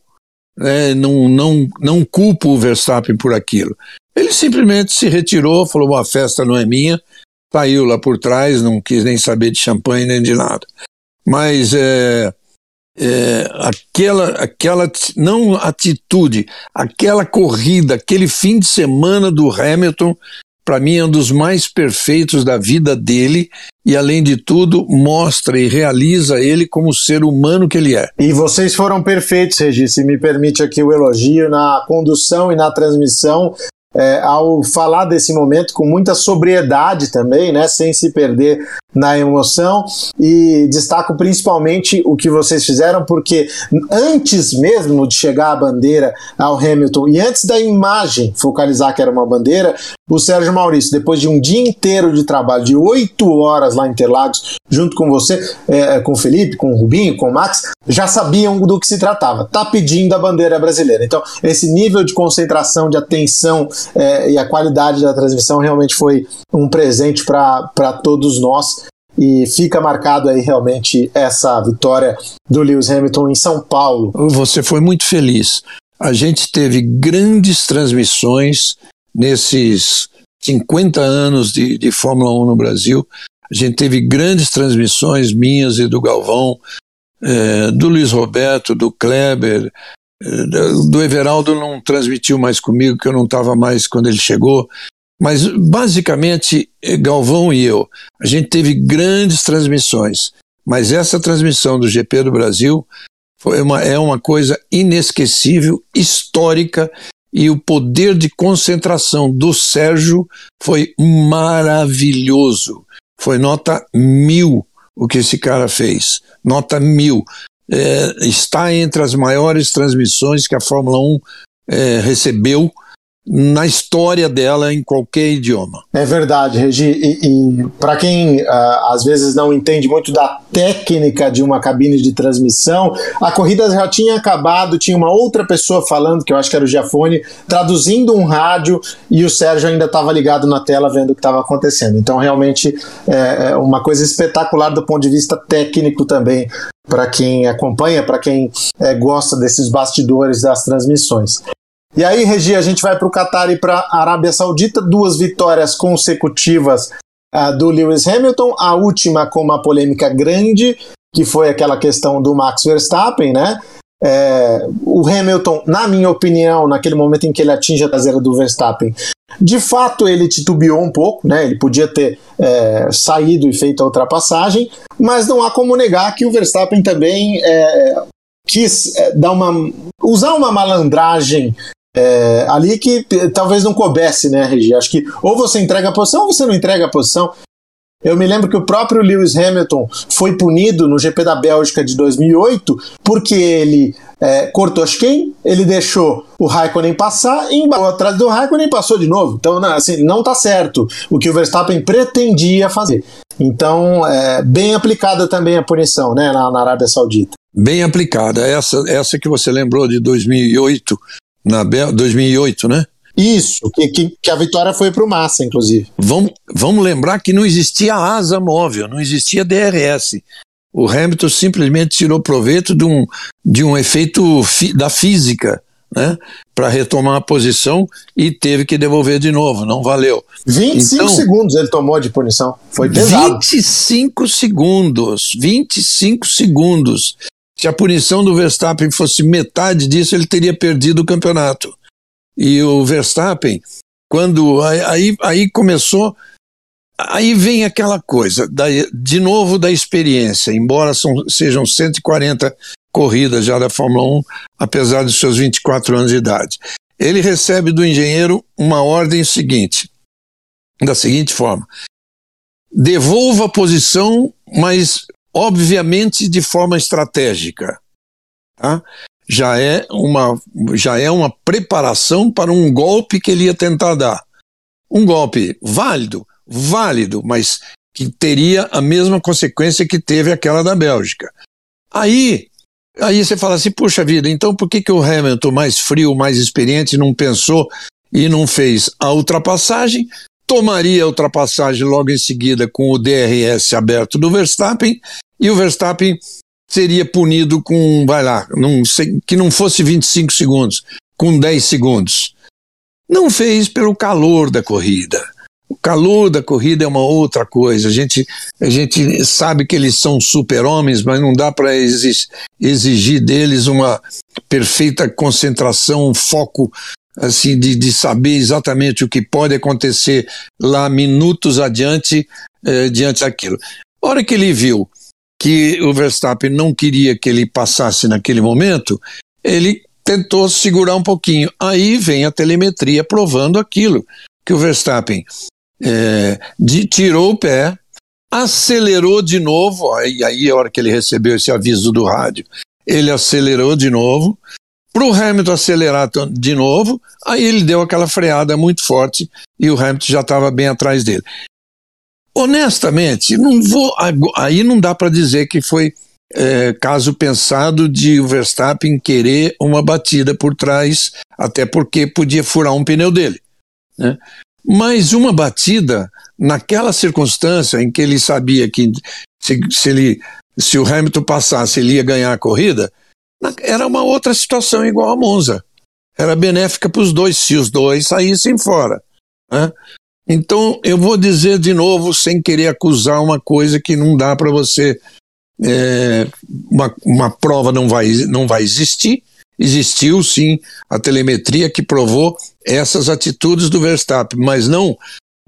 né? não, não, não culpo o Verstappen por aquilo. Ele simplesmente se retirou, falou: a festa não é minha, saiu lá por trás, não quis nem saber de champanhe nem de nada. Mas é, é, aquela, aquela não atitude, aquela corrida, aquele fim de semana do Hamilton, para mim é um dos mais perfeitos da vida dele e, além de tudo, mostra e realiza ele como ser humano que ele é. E vocês foram perfeitos, Regi, se me permite aqui o elogio na condução e na transmissão é, ao falar desse momento com muita sobriedade também, né, sem se perder na emoção. E destaco principalmente o que vocês fizeram, porque antes mesmo de chegar a bandeira ao Hamilton e antes da imagem focalizar que era uma bandeira, o Sérgio Maurício, depois de um dia inteiro de trabalho, de oito horas lá em Interlagos, junto com você, é, com o Felipe, com o Rubinho, com o Max, já sabiam do que se tratava. Tá pedindo a bandeira brasileira. Então, esse nível de concentração, de atenção é, e a qualidade da transmissão realmente foi um presente para todos nós. E fica marcado aí realmente essa vitória do Lewis Hamilton em São Paulo. Você foi muito feliz. A gente teve grandes transmissões nesses 50 anos de, de Fórmula 1 no Brasil. A gente teve grandes transmissões minhas e do Galvão, é, do Luiz Roberto, do Kleber, do Everaldo não transmitiu mais comigo, que eu não estava mais quando ele chegou. Mas basicamente, é, Galvão e eu, a gente teve grandes transmissões. Mas essa transmissão do GP do Brasil foi uma, é uma coisa inesquecível, histórica, e o poder de concentração do Sérgio foi maravilhoso. Foi nota mil o que esse cara fez. Nota mil. É, está entre as maiores transmissões que a Fórmula 1 é, recebeu na história dela em qualquer idioma. É verdade, Regi. E, e para quem uh, às vezes não entende muito da técnica de uma cabine de transmissão, a corrida já tinha acabado, tinha uma outra pessoa falando, que eu acho que era o Giafone, traduzindo um rádio e o Sérgio ainda estava ligado na tela vendo o que estava acontecendo. Então, realmente, é, é uma coisa espetacular do ponto de vista técnico também para quem acompanha, para quem é, gosta desses bastidores das transmissões. E aí, Regi, a gente vai para o Qatar e para a Arábia Saudita, duas vitórias consecutivas uh, do Lewis Hamilton, a última com uma polêmica grande, que foi aquela questão do Max Verstappen, né? É, o Hamilton, na minha opinião, naquele momento em que ele atinge a traseira do Verstappen, de fato ele titubeou um pouco, né? Ele podia ter é, saído e feito a ultrapassagem, mas não há como negar que o Verstappen também é, quis é, dar uma usar uma malandragem é, ali que talvez não coubesse, né, Regi? Acho que ou você entrega a posição ou você não entrega a posição. Eu me lembro que o próprio Lewis Hamilton foi punido no GP da Bélgica de 2008 porque ele é, cortou quem, ele deixou o Raikkonen passar e embalou atrás do Raikkonen passou de novo. Então, não, assim, não tá certo o que o Verstappen pretendia fazer. Então, é, bem aplicada também a punição né, na, na Arábia Saudita. Bem aplicada. Essa, essa que você lembrou de 2008, na 2008, né? Isso, que, que, que, a vitória foi para o Massa, inclusive. Vamos, vamos lembrar que não existia asa móvel, não existia DRS. O Hamilton simplesmente tirou proveito de um, de um efeito fi, da física, né? Para retomar a posição e teve que devolver de novo, não valeu. 25 então, segundos ele tomou de punição. Foi pesado. 25 segundos. 25 segundos. Se a punição do Verstappen fosse metade disso, ele teria perdido o campeonato. E o Verstappen, quando aí, aí começou, aí vem aquela coisa, da, de novo da experiência, embora são, sejam 140 corridas já da Fórmula 1, apesar dos seus 24 anos de idade. Ele recebe do engenheiro uma ordem seguinte, da seguinte forma: devolva a posição, mas obviamente de forma estratégica. Tá? Já, é uma, já é uma preparação para um golpe que ele ia tentar dar. Um golpe válido, válido, mas que teria a mesma consequência que teve aquela da Bélgica. Aí, aí você fala assim, puxa vida, então por que, que o Hamilton, mais frio, mais experiente, não pensou e não fez a ultrapassagem? Tomaria a ultrapassagem logo em seguida com o DRS aberto do Verstappen e o Verstappen seria punido com, vai lá, que não fosse 25 segundos, com 10 segundos. Não fez pelo calor da corrida. O calor da corrida é uma outra coisa. A gente, a gente sabe que eles são super-homens, mas não dá para exigir deles uma perfeita concentração, um foco assim de, de saber exatamente o que pode acontecer lá minutos adiante eh, diante daquilo. A hora que ele viu que o Verstappen não queria que ele passasse naquele momento, ele tentou segurar um pouquinho. Aí vem a telemetria provando aquilo, que o Verstappen é, de, tirou o pé, acelerou de novo, aí, aí a hora que ele recebeu esse aviso do rádio, ele acelerou de novo, para o Hamilton acelerar de novo, aí ele deu aquela freada muito forte e o Hamilton já estava bem atrás dele. Honestamente, não vou, aí não dá para dizer que foi é, caso pensado de o Verstappen querer uma batida por trás, até porque podia furar um pneu dele. Né? Mas uma batida, naquela circunstância em que ele sabia que se, se, ele, se o Hamilton passasse, ele ia ganhar a corrida, era uma outra situação igual a Monza. Era benéfica para os dois, se os dois saíssem fora. Né? Então, eu vou dizer de novo, sem querer acusar uma coisa que não dá para você é, uma, uma prova não vai, não vai existir. Existiu sim a telemetria que provou essas atitudes do Verstappen, mas não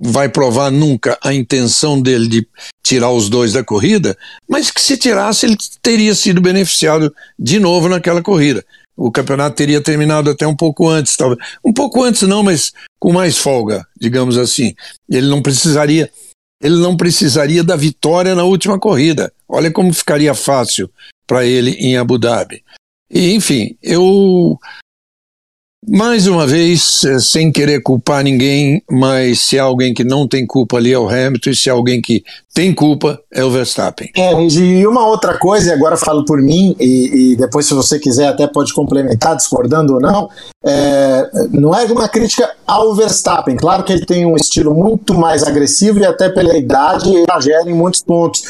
vai provar nunca a intenção dele de tirar os dois da corrida, mas que se tirasse ele teria sido beneficiado de novo naquela corrida. O campeonato teria terminado até um pouco antes, talvez. Um pouco antes não, mas com mais folga, digamos assim. Ele não precisaria ele não precisaria da vitória na última corrida. Olha como ficaria fácil para ele em Abu Dhabi. E, enfim, eu mais uma vez, eh, sem querer culpar ninguém, mas se há alguém que não tem culpa ali é o Hamilton, e se há alguém que tem culpa é o Verstappen. É, e uma outra coisa, e agora falo por mim, e, e, depois, se você quiser, até pode complementar, discordando ou não, é, não é uma crítica ao Verstappen. Claro que ele tem um estilo muito mais agressivo e até pela idade exagera em muitos pontos.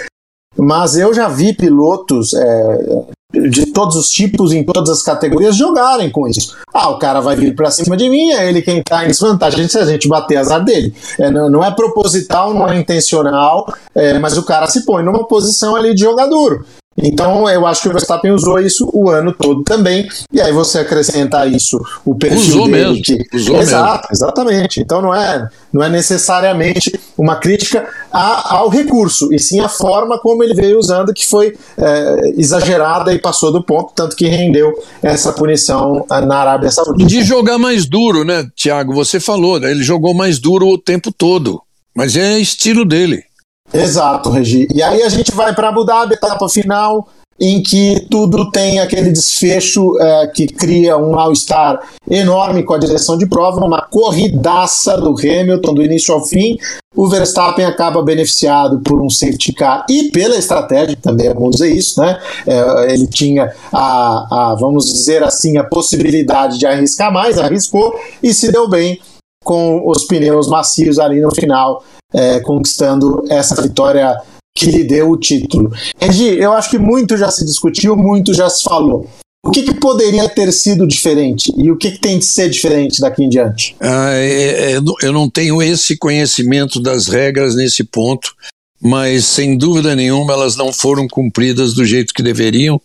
Mas eu já vi pilotos é, de todos os tipos, em todas as categorias, jogarem com isso. Ah, o cara vai vir para cima de mim, é ele quem está em desvantagem se a gente bater azar dele. É, não, não, é proposital, não é intencional, é, mas o cara se põe numa posição ali de jogador. Então eu acho que o Verstappen usou isso o ano todo também. E aí você acrescenta isso o perfil usou dele. Mesmo, que... usou Exato, mesmo. exatamente. Então não é, não é necessariamente uma crítica a, ao recurso, e sim a forma como ele veio usando, que foi é, exagerada e passou do ponto, tanto que rendeu essa punição na Arábia Saudita. De jogar mais duro, né, Tiago? Você falou, né? ele jogou mais duro o tempo todo. Mas é estilo dele. Exato, Regi. E aí a gente vai para Abu Dhabi, etapa final, em que tudo tem aquele desfecho é, que cria um mal-estar enorme com a direção de prova, uma corridaça do Hamilton do início ao fim. O Verstappen acaba beneficiado por um safety car e pela estratégia, também vamos dizer isso, né? É, ele tinha a, a, vamos dizer assim, a possibilidade de arriscar mais, arriscou e se deu bem com os pneus macios ali no final é, conquistando essa vitória que lhe deu o título. Regi, eu acho que muito já se discutiu, muito já se falou. O que, que poderia ter sido diferente e o que, que tem de ser diferente daqui em diante? Ah, é, é, eu não tenho esse conhecimento das regras nesse ponto, mas sem dúvida nenhuma elas não foram cumpridas do jeito que deveriam.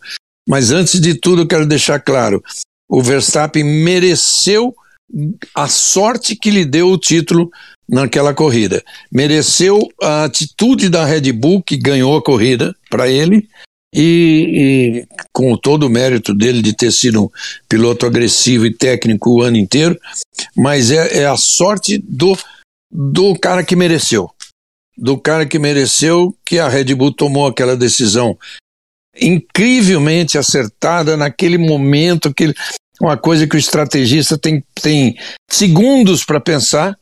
Mas antes de tudo, eu quero deixar claro: o Verstappen mereceu a sorte que lhe deu o título naquela corrida. Mereceu a atitude da Red Bull, que ganhou a corrida para ele, e, e, com todo o mérito dele de ter sido um piloto agressivo e técnico o ano inteiro, mas é, é a sorte do, do cara que mereceu. Do cara que mereceu que a Red Bull tomou aquela decisão incrivelmente acertada naquele momento, que uma coisa que o estrategista tem, tem segundos para pensar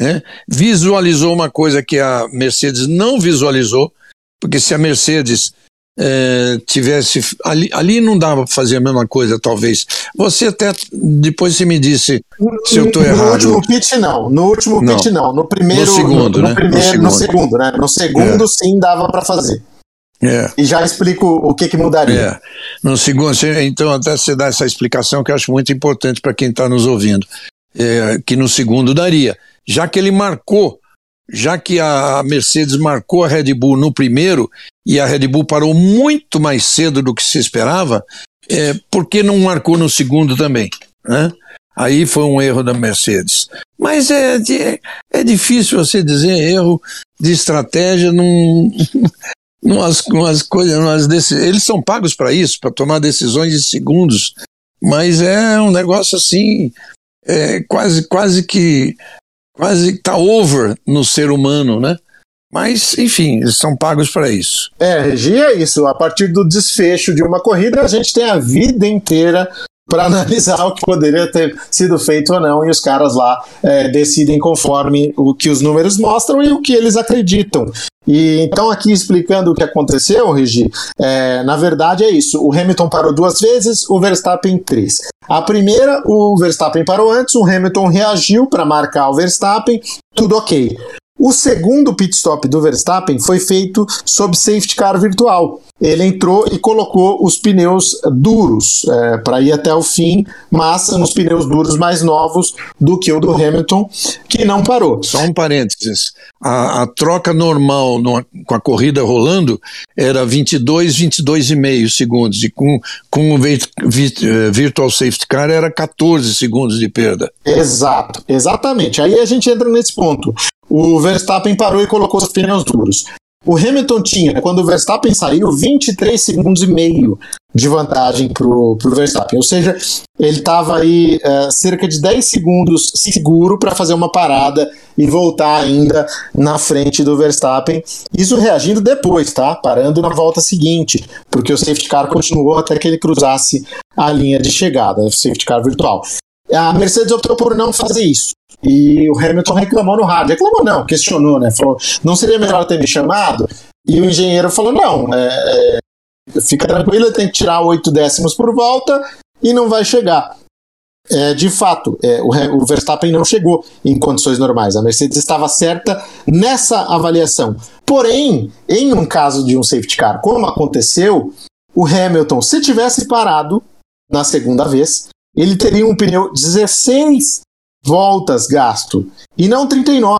né? visualizou uma coisa que a Mercedes não visualizou, porque se a Mercedes é, tivesse. Ali, ali não dava para fazer a mesma coisa, talvez. Você até. Depois você me disse se eu estou errado. No último pitch, não. No último não. pitch, não. No primeiro. No segundo, no, né? Primeiro, no, segundo. no segundo, né? No segundo, é. sim, dava para fazer. É. E já explico o que, que mudaria. É. No segundo, então, até você dá essa explicação que eu acho muito importante para quem está nos ouvindo. É, que no segundo daria já que ele marcou, já que a Mercedes marcou a Red Bull no primeiro e a Red Bull parou muito mais cedo do que se esperava, é, por que não marcou no segundo também? Né? Aí foi um erro da Mercedes. Mas é, é difícil você dizer erro de estratégia num, numas, numas coisas, decisões. Eles são pagos para isso, para tomar decisões de segundos mas é um negócio assim, é, quase, quase que, quase tá over no ser humano, né? Mas, enfim, eles são pagos para isso. É, Regi, é isso. A partir do desfecho de uma corrida, a gente tem a vida inteira para analisar o que poderia ter sido feito ou não, e os caras lá é, decidem conforme o que os números mostram e o que eles acreditam. E então, aqui explicando o que aconteceu, Regi, é, na verdade é isso: o Hamilton parou duas vezes, o Verstappen três. A primeira, o Verstappen parou antes, o Hamilton reagiu para marcar o Verstappen, tudo ok. O segundo pit stop do Verstappen foi feito sob safety car virtual. Ele entrou e colocou os pneus duros é, para ir até o fim, mas nos pneus duros mais novos do que o do Hamilton, que não parou. Só um parênteses: a, a troca normal no, com a corrida rolando era 22, 22,5 segundos, e com, com o eh, Virtual Safety Car era 14 segundos de perda. Exato, exatamente. Aí a gente entra nesse ponto o Verstappen parou e colocou os pneus duros. O Hamilton tinha, quando o Verstappen saiu, 23 segundos e meio de vantagem para o Verstappen. Ou seja, ele estava aí uh, cerca de 10 segundos seguro para fazer uma parada e voltar ainda na frente do Verstappen. Isso reagindo depois, tá? Parando na volta seguinte, porque o safety car continuou até que ele cruzasse a linha de chegada, o safety car virtual. A Mercedes optou por não fazer isso. E o Hamilton reclamou no rádio. Reclamou não, questionou, né? Falou, não seria melhor ter me chamado? E o engenheiro falou, não, é, é, fica tranquilo, tem que tirar oito décimos por volta e não vai chegar. É, de fato, é, o, o, Verstappen não chegou em condições normais. A Mercedes estava certa nessa avaliação. Porém, em um caso de um safety car, como aconteceu, o Hamilton, se tivesse parado na segunda vez, ele teria um pneu 16 voltas gasto e não 39.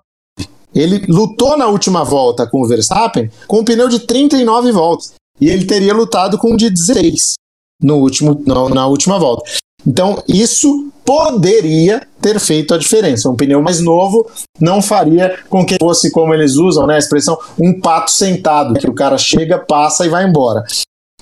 Ele lutou na última volta com o Verstappen com um pneu de 39 voltas e ele teria lutado com um de 16 no último, na, na última volta. Então, isso poderia ter feito a diferença. Um pneu mais novo não faria com que fosse, como eles usam, né, a expressão, um pato sentado, que o cara chega, passa e vai embora.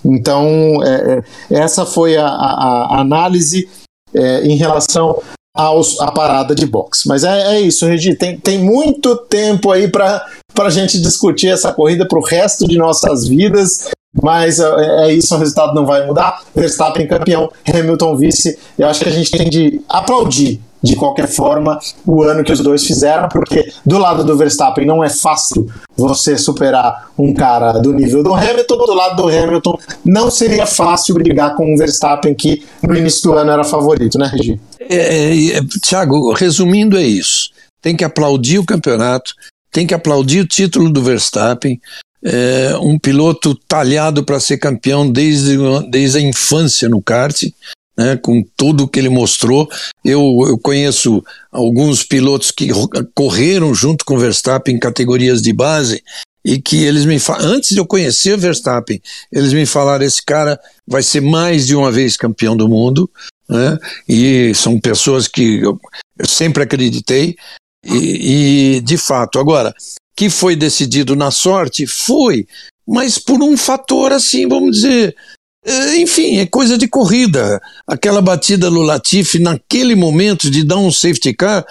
Então, é, é, essa foi a, a, a análise é, em relação aos, à parada de boxe. Mas é, é isso, Regi, tem, tem muito tempo aí para a gente discutir essa corrida para o resto de nossas vidas. Mas é, é, isso, o resultado não vai mudar. Verstappen campeão, Hamilton vice. Eu acho que a gente tem de aplaudir de qualquer forma o ano que os dois fizeram, porque do lado do Verstappen não é fácil você superar um cara do nível do Hamilton, do lado do Hamilton não seria fácil brigar com um Verstappen que no início do ano era favorito, né, Regi? É, é, Tiago, resumindo é isso. Tem que aplaudir o campeonato, tem que aplaudir o título do Verstappen, é, um piloto talhado para ser campeão desde, desde a infância no kart, né, com tudo que ele mostrou. Eu, eu conheço alguns pilotos que correram junto com Verstappen em categorias de base e que eles me antes de eu conhecer Verstappen, eles me falaram esse cara vai ser mais de uma vez campeão do mundo, né? E são pessoas que eu, eu sempre acreditei e, e de fato agora que foi decidido na sorte foi, mas por um fator assim, vamos dizer, enfim, é coisa de corrida. Aquela batida no Latifi naquele momento de dar um safety car.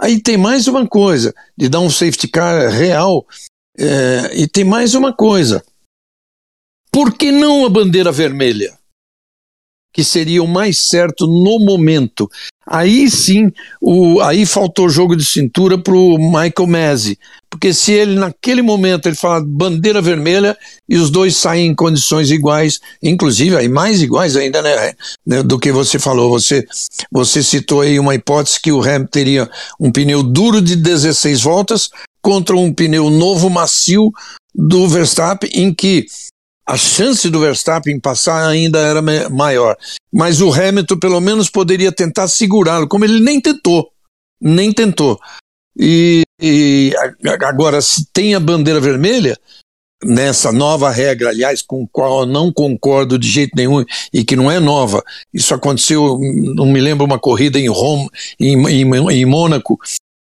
Aí tem mais uma coisa, de dar um safety car real. É, e tem mais uma coisa. Por que não a bandeira vermelha? Que seria o mais certo no momento. Aí sim, o, aí faltou jogo de cintura para o Michael Masi. Porque se ele, naquele momento, ele fala bandeira vermelha e os dois saem em condições iguais, inclusive aí mais iguais ainda, né, né, do que você falou. Você, você citou aí uma hipótese que o Ham teria um pneu duro de 16 voltas contra um pneu novo macio do Verstappen, em que a chance do Verstappen passar ainda era maior. Mas o Hamilton, pelo menos, poderia tentar segurá-lo, como ele nem tentou. Nem tentou. E, e, agora, se tem a bandeira vermelha, nessa nova regra, aliás, com qual eu não concordo de jeito nenhum e que não é nova, isso aconteceu, não me lembro, uma corrida em Roma, em, em, em Mônaco,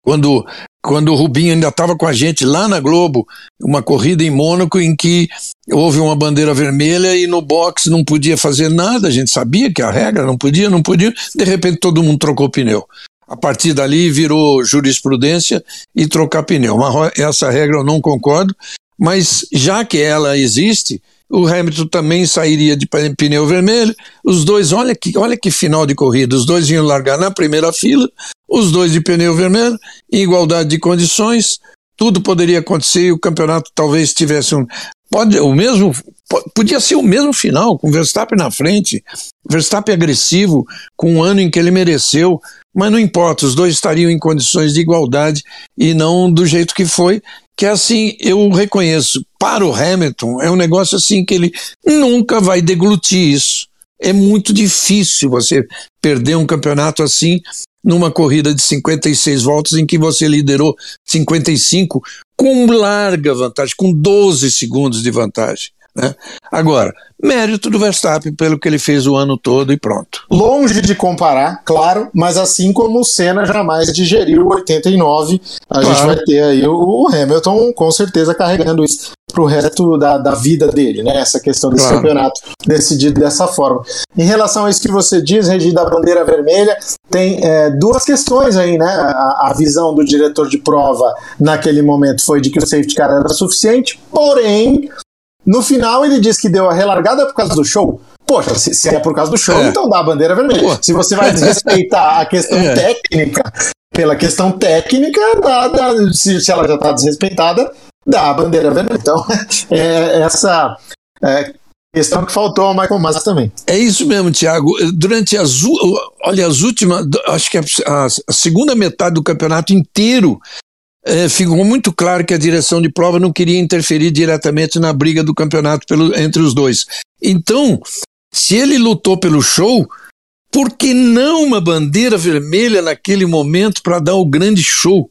quando quando o Rubinho ainda estava com a gente lá na Globo, uma corrida em Mônaco em que houve uma bandeira vermelha e no box não podia fazer nada, a gente sabia que a regra não podia, não podia, de repente todo mundo trocou pneu. A partir dali virou jurisprudência e trocar pneu. Essa regra eu não concordo, mas já que ela existe, o Hamilton também sairia de pneu vermelho. Os dois, olha que, olha que final de corrida, os dois iam largar na primeira fila, os dois de pneu vermelho, em igualdade de condições, tudo poderia acontecer e o campeonato talvez tivesse um. Pode, o mesmo, podia ser o mesmo final, com Verstappen na frente, Verstappen agressivo, com o ano em que ele mereceu, mas não importa, os dois estariam em condições de igualdade e não do jeito que foi, que é assim, eu reconheço, para o Hamilton, é um negócio assim que ele nunca vai deglutir isso. É muito difícil você perder um campeonato assim numa corrida de 56 voltas em que você liderou 55 com larga vantagem, com 12 segundos de vantagem. Né? Agora, mérito do Verstappen pelo que ele fez o ano todo e pronto. Longe de comparar, claro, mas assim como o Senna jamais digeriu 89, a claro. gente vai ter aí o Hamilton com certeza carregando isso pro resto da, da vida dele, né? Essa questão desse claro. campeonato decidido dessa forma. Em relação a isso que você diz, Regi, da bandeira vermelha, tem é, duas questões aí, né? A, a, visão do diretor de prova naquele momento foi de que o safety car era suficiente, porém no final, ele diz que deu a relargada por causa do show. Poxa, se, se é por causa do show, é. então dá a bandeira vermelha. Pô. Se você vai desrespeitar a questão é. técnica, pela questão técnica, dá, dá, se, se ela já está desrespeitada, dá a bandeira vermelha. Então, é essa é, questão que faltou ao Michael Massa também. É isso mesmo, Thiago. Durante as, olha, as últimas, acho que a, a segunda metade do campeonato inteiro, é, ficou muito claro que a direção de prova não queria interferir diretamente na briga do campeonato pelo, entre os dois. Então, se ele lutou pelo show, por que não uma bandeira vermelha naquele momento para dar o grande show?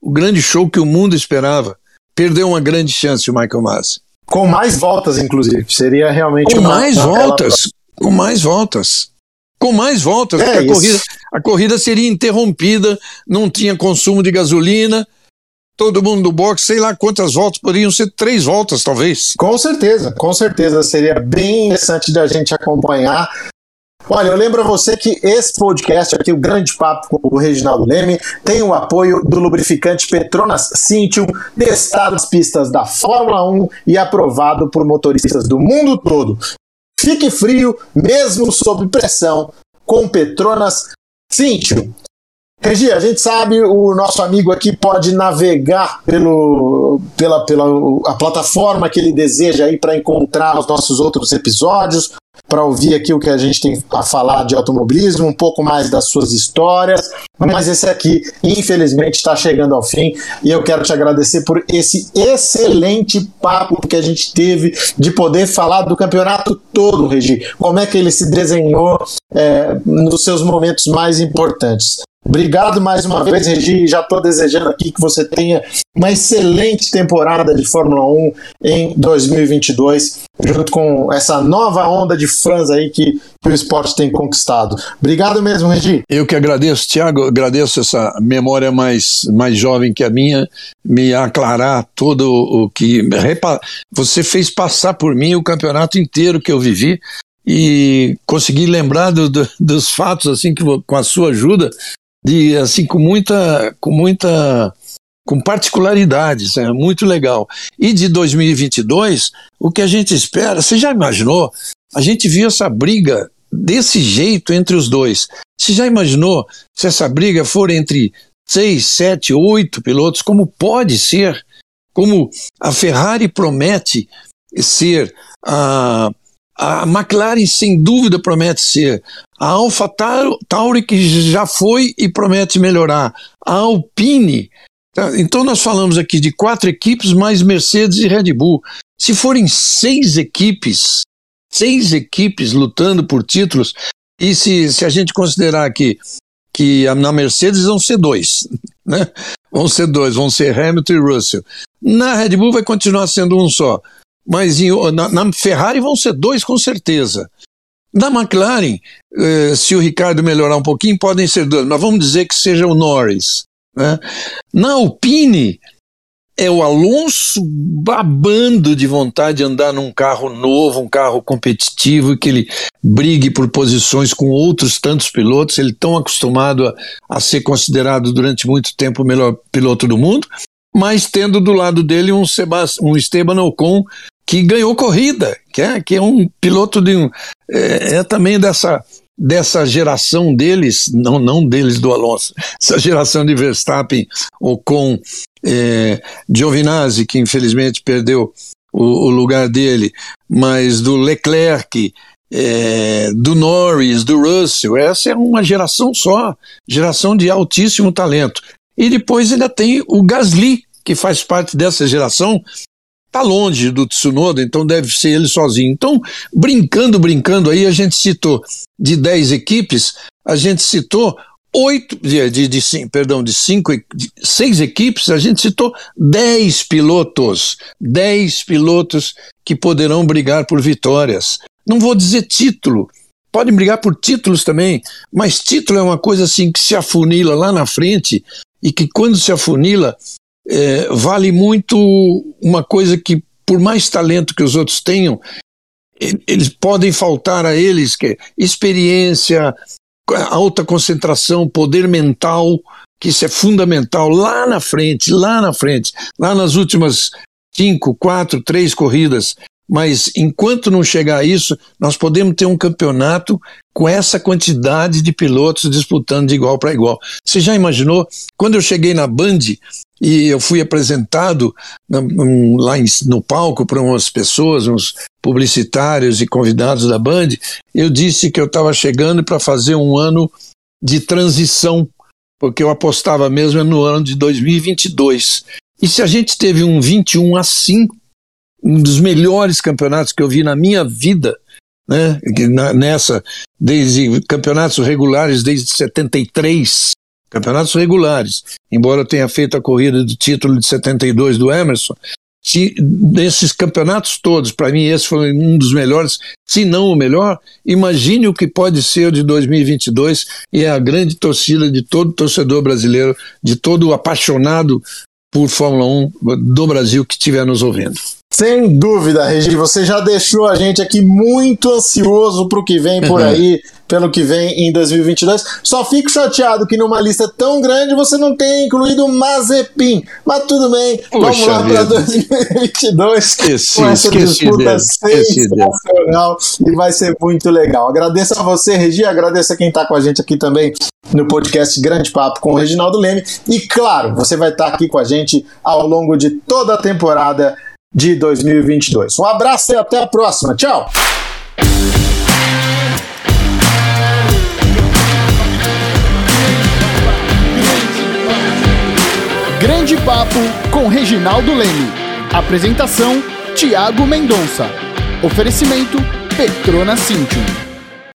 O grande show que o mundo esperava. Perdeu uma grande chance o Michael Masi. Com mais voltas, inclusive. Seria realmente com uma, mais uma voltas. Com mais voltas. Com mais voltas. É, a, corrida, a corrida seria interrompida, não tinha consumo de gasolina, todo mundo do boxe, sei lá quantas voltas, poderiam ser três voltas, talvez. Com certeza, com certeza. Seria bem interessante da gente acompanhar. Olha, eu lembro a você que esse podcast aqui, o Grande Papo com o Reginaldo Leme, tem o apoio do lubrificante Petronas Cintium, testado nas pistas da Fórmula 1 e aprovado por motoristas do mundo todo. Fique frio, mesmo sob pressão, com Petronas Cintium. Regi, a gente sabe, o nosso amigo aqui pode navegar pelo, pela, pela a plataforma que ele deseja aí para encontrar os nossos outros episódios, para ouvir aqui o que a gente tem a falar de automobilismo, um pouco mais das suas histórias. Mas esse aqui, infelizmente, está chegando ao fim e eu quero te agradecer por esse excelente papo que a gente teve de poder falar do campeonato todo, Regi. Como é que ele se desenhou é, nos seus momentos mais importantes. Obrigado mais uma vez, Regi. Já estou desejando aqui que você tenha uma excelente temporada de Fórmula 1 em 2022, junto com essa nova onda de fãs aí que, que o esporte tem conquistado. Obrigado mesmo, Regi. Eu que agradeço, Tiago. Agradeço essa memória mais, mais jovem que a minha, me aclarar todo o que. Você fez passar por mim o campeonato inteiro que eu vivi e consegui lembrar do, do, dos fatos assim que com a sua ajuda de assim com muita com muita com particularidades, é muito legal. E de 2022, o que a gente espera, você já imaginou? A gente viu essa briga desse jeito entre os dois. Você já imaginou se essa briga for entre seis, sete, oito pilotos, como pode ser? Como a Ferrari promete ser a a McLaren, sem dúvida, promete ser. A Alpha Tauri, que já foi e promete melhorar. A Alpine. Tá? Então, nós falamos aqui de quatro equipes, mais Mercedes e Red Bull. Se forem seis equipes, seis equipes lutando por títulos, e se, se a gente considerar que, que na Mercedes vão ser dois, né? Vão ser dois, vão ser Hamilton e Russell. Na Red Bull vai continuar sendo um só mas em, na, na, Ferrari vão ser dois com certeza. Na McLaren, eh, se o Ricardo melhorar um pouquinho, podem ser dois, mas vamos dizer que seja o Norris. Né? Na Alpine, é o Alonso babando de vontade de andar num carro novo, um carro competitivo, que ele brigue por posições com outros tantos pilotos. Ele tão acostumado a, a ser considerado durante muito tempo o melhor piloto do mundo, mas tendo do lado dele um, Sebast um Esteban Ocon que ganhou corrida, que é, que é um piloto de um, é, é também dessa dessa geração deles, não, não deles do Alonso, essa geração de Verstappen, Ocon, é, Giovinazzi, que infelizmente perdeu o, o, lugar dele, mas do Leclerc, é, do Norris, do Russell, essa é uma geração só, geração de altíssimo talento. E depois ainda tem o Gasly, que faz parte dessa geração, tá longe do Tsunoda, então deve ser ele sozinho. Então, brincando, brincando aí, a gente citou de 10 equipes, a gente citou oito, de, de, de, perdão, de cinco, de seis equipes, a gente citou dez pilotos, dez pilotos que poderão brigar por vitórias. Não vou dizer título, podem brigar por títulos também, mas título é uma coisa assim que se afunila lá na frente e que quando se afunila é, vale muito uma coisa que, por mais talento que os outros tenham, eles podem faltar a eles, que é experiência, alta concentração, poder mental, que isso é fundamental lá na frente, lá na frente, lá nas últimas cinco, quatro, três corridas. Mas enquanto não chegar a isso, nós podemos ter um campeonato com essa quantidade de pilotos disputando de igual para igual. Você já imaginou? Quando eu cheguei na Band, e eu fui apresentado um, lá em, no palco para umas pessoas, uns publicitários e convidados da Band. Eu disse que eu estava chegando para fazer um ano de transição, porque eu apostava mesmo no ano de 2022. E se a gente teve um 21 assim, um dos melhores campeonatos que eu vi na minha vida, né, nessa, desde campeonatos regulares desde 73, campeonatos regulares, embora eu tenha feito a corrida do título de 72 do Emerson, se desses campeonatos todos, para mim esse foi um dos melhores, se não o melhor, imagine o que pode ser o de 2022 e é a grande torcida de todo torcedor brasileiro, de todo apaixonado por Fórmula 1 do Brasil que estiver nos ouvindo. Sem dúvida, Regi, você já deixou a gente aqui muito ansioso para o que vem por aí, pelo que vem em 2022. Só fico chateado que numa lista tão grande você não tenha incluído o Mazepin. Mas tudo bem, Puxa vamos lá para 2022 esqueci, com essa disputa sensacional e vai ser muito legal. Agradeço a você, Regi, agradeço a quem está com a gente aqui também no podcast Grande Papo com o Reginaldo Leme. E claro, você vai estar tá aqui com a gente ao longo de toda a temporada de 2022. Um abraço e até a próxima. Tchau! Grande Papo com Reginaldo Leme. Apresentação: Tiago Mendonça. Oferecimento: Petrona Cintium.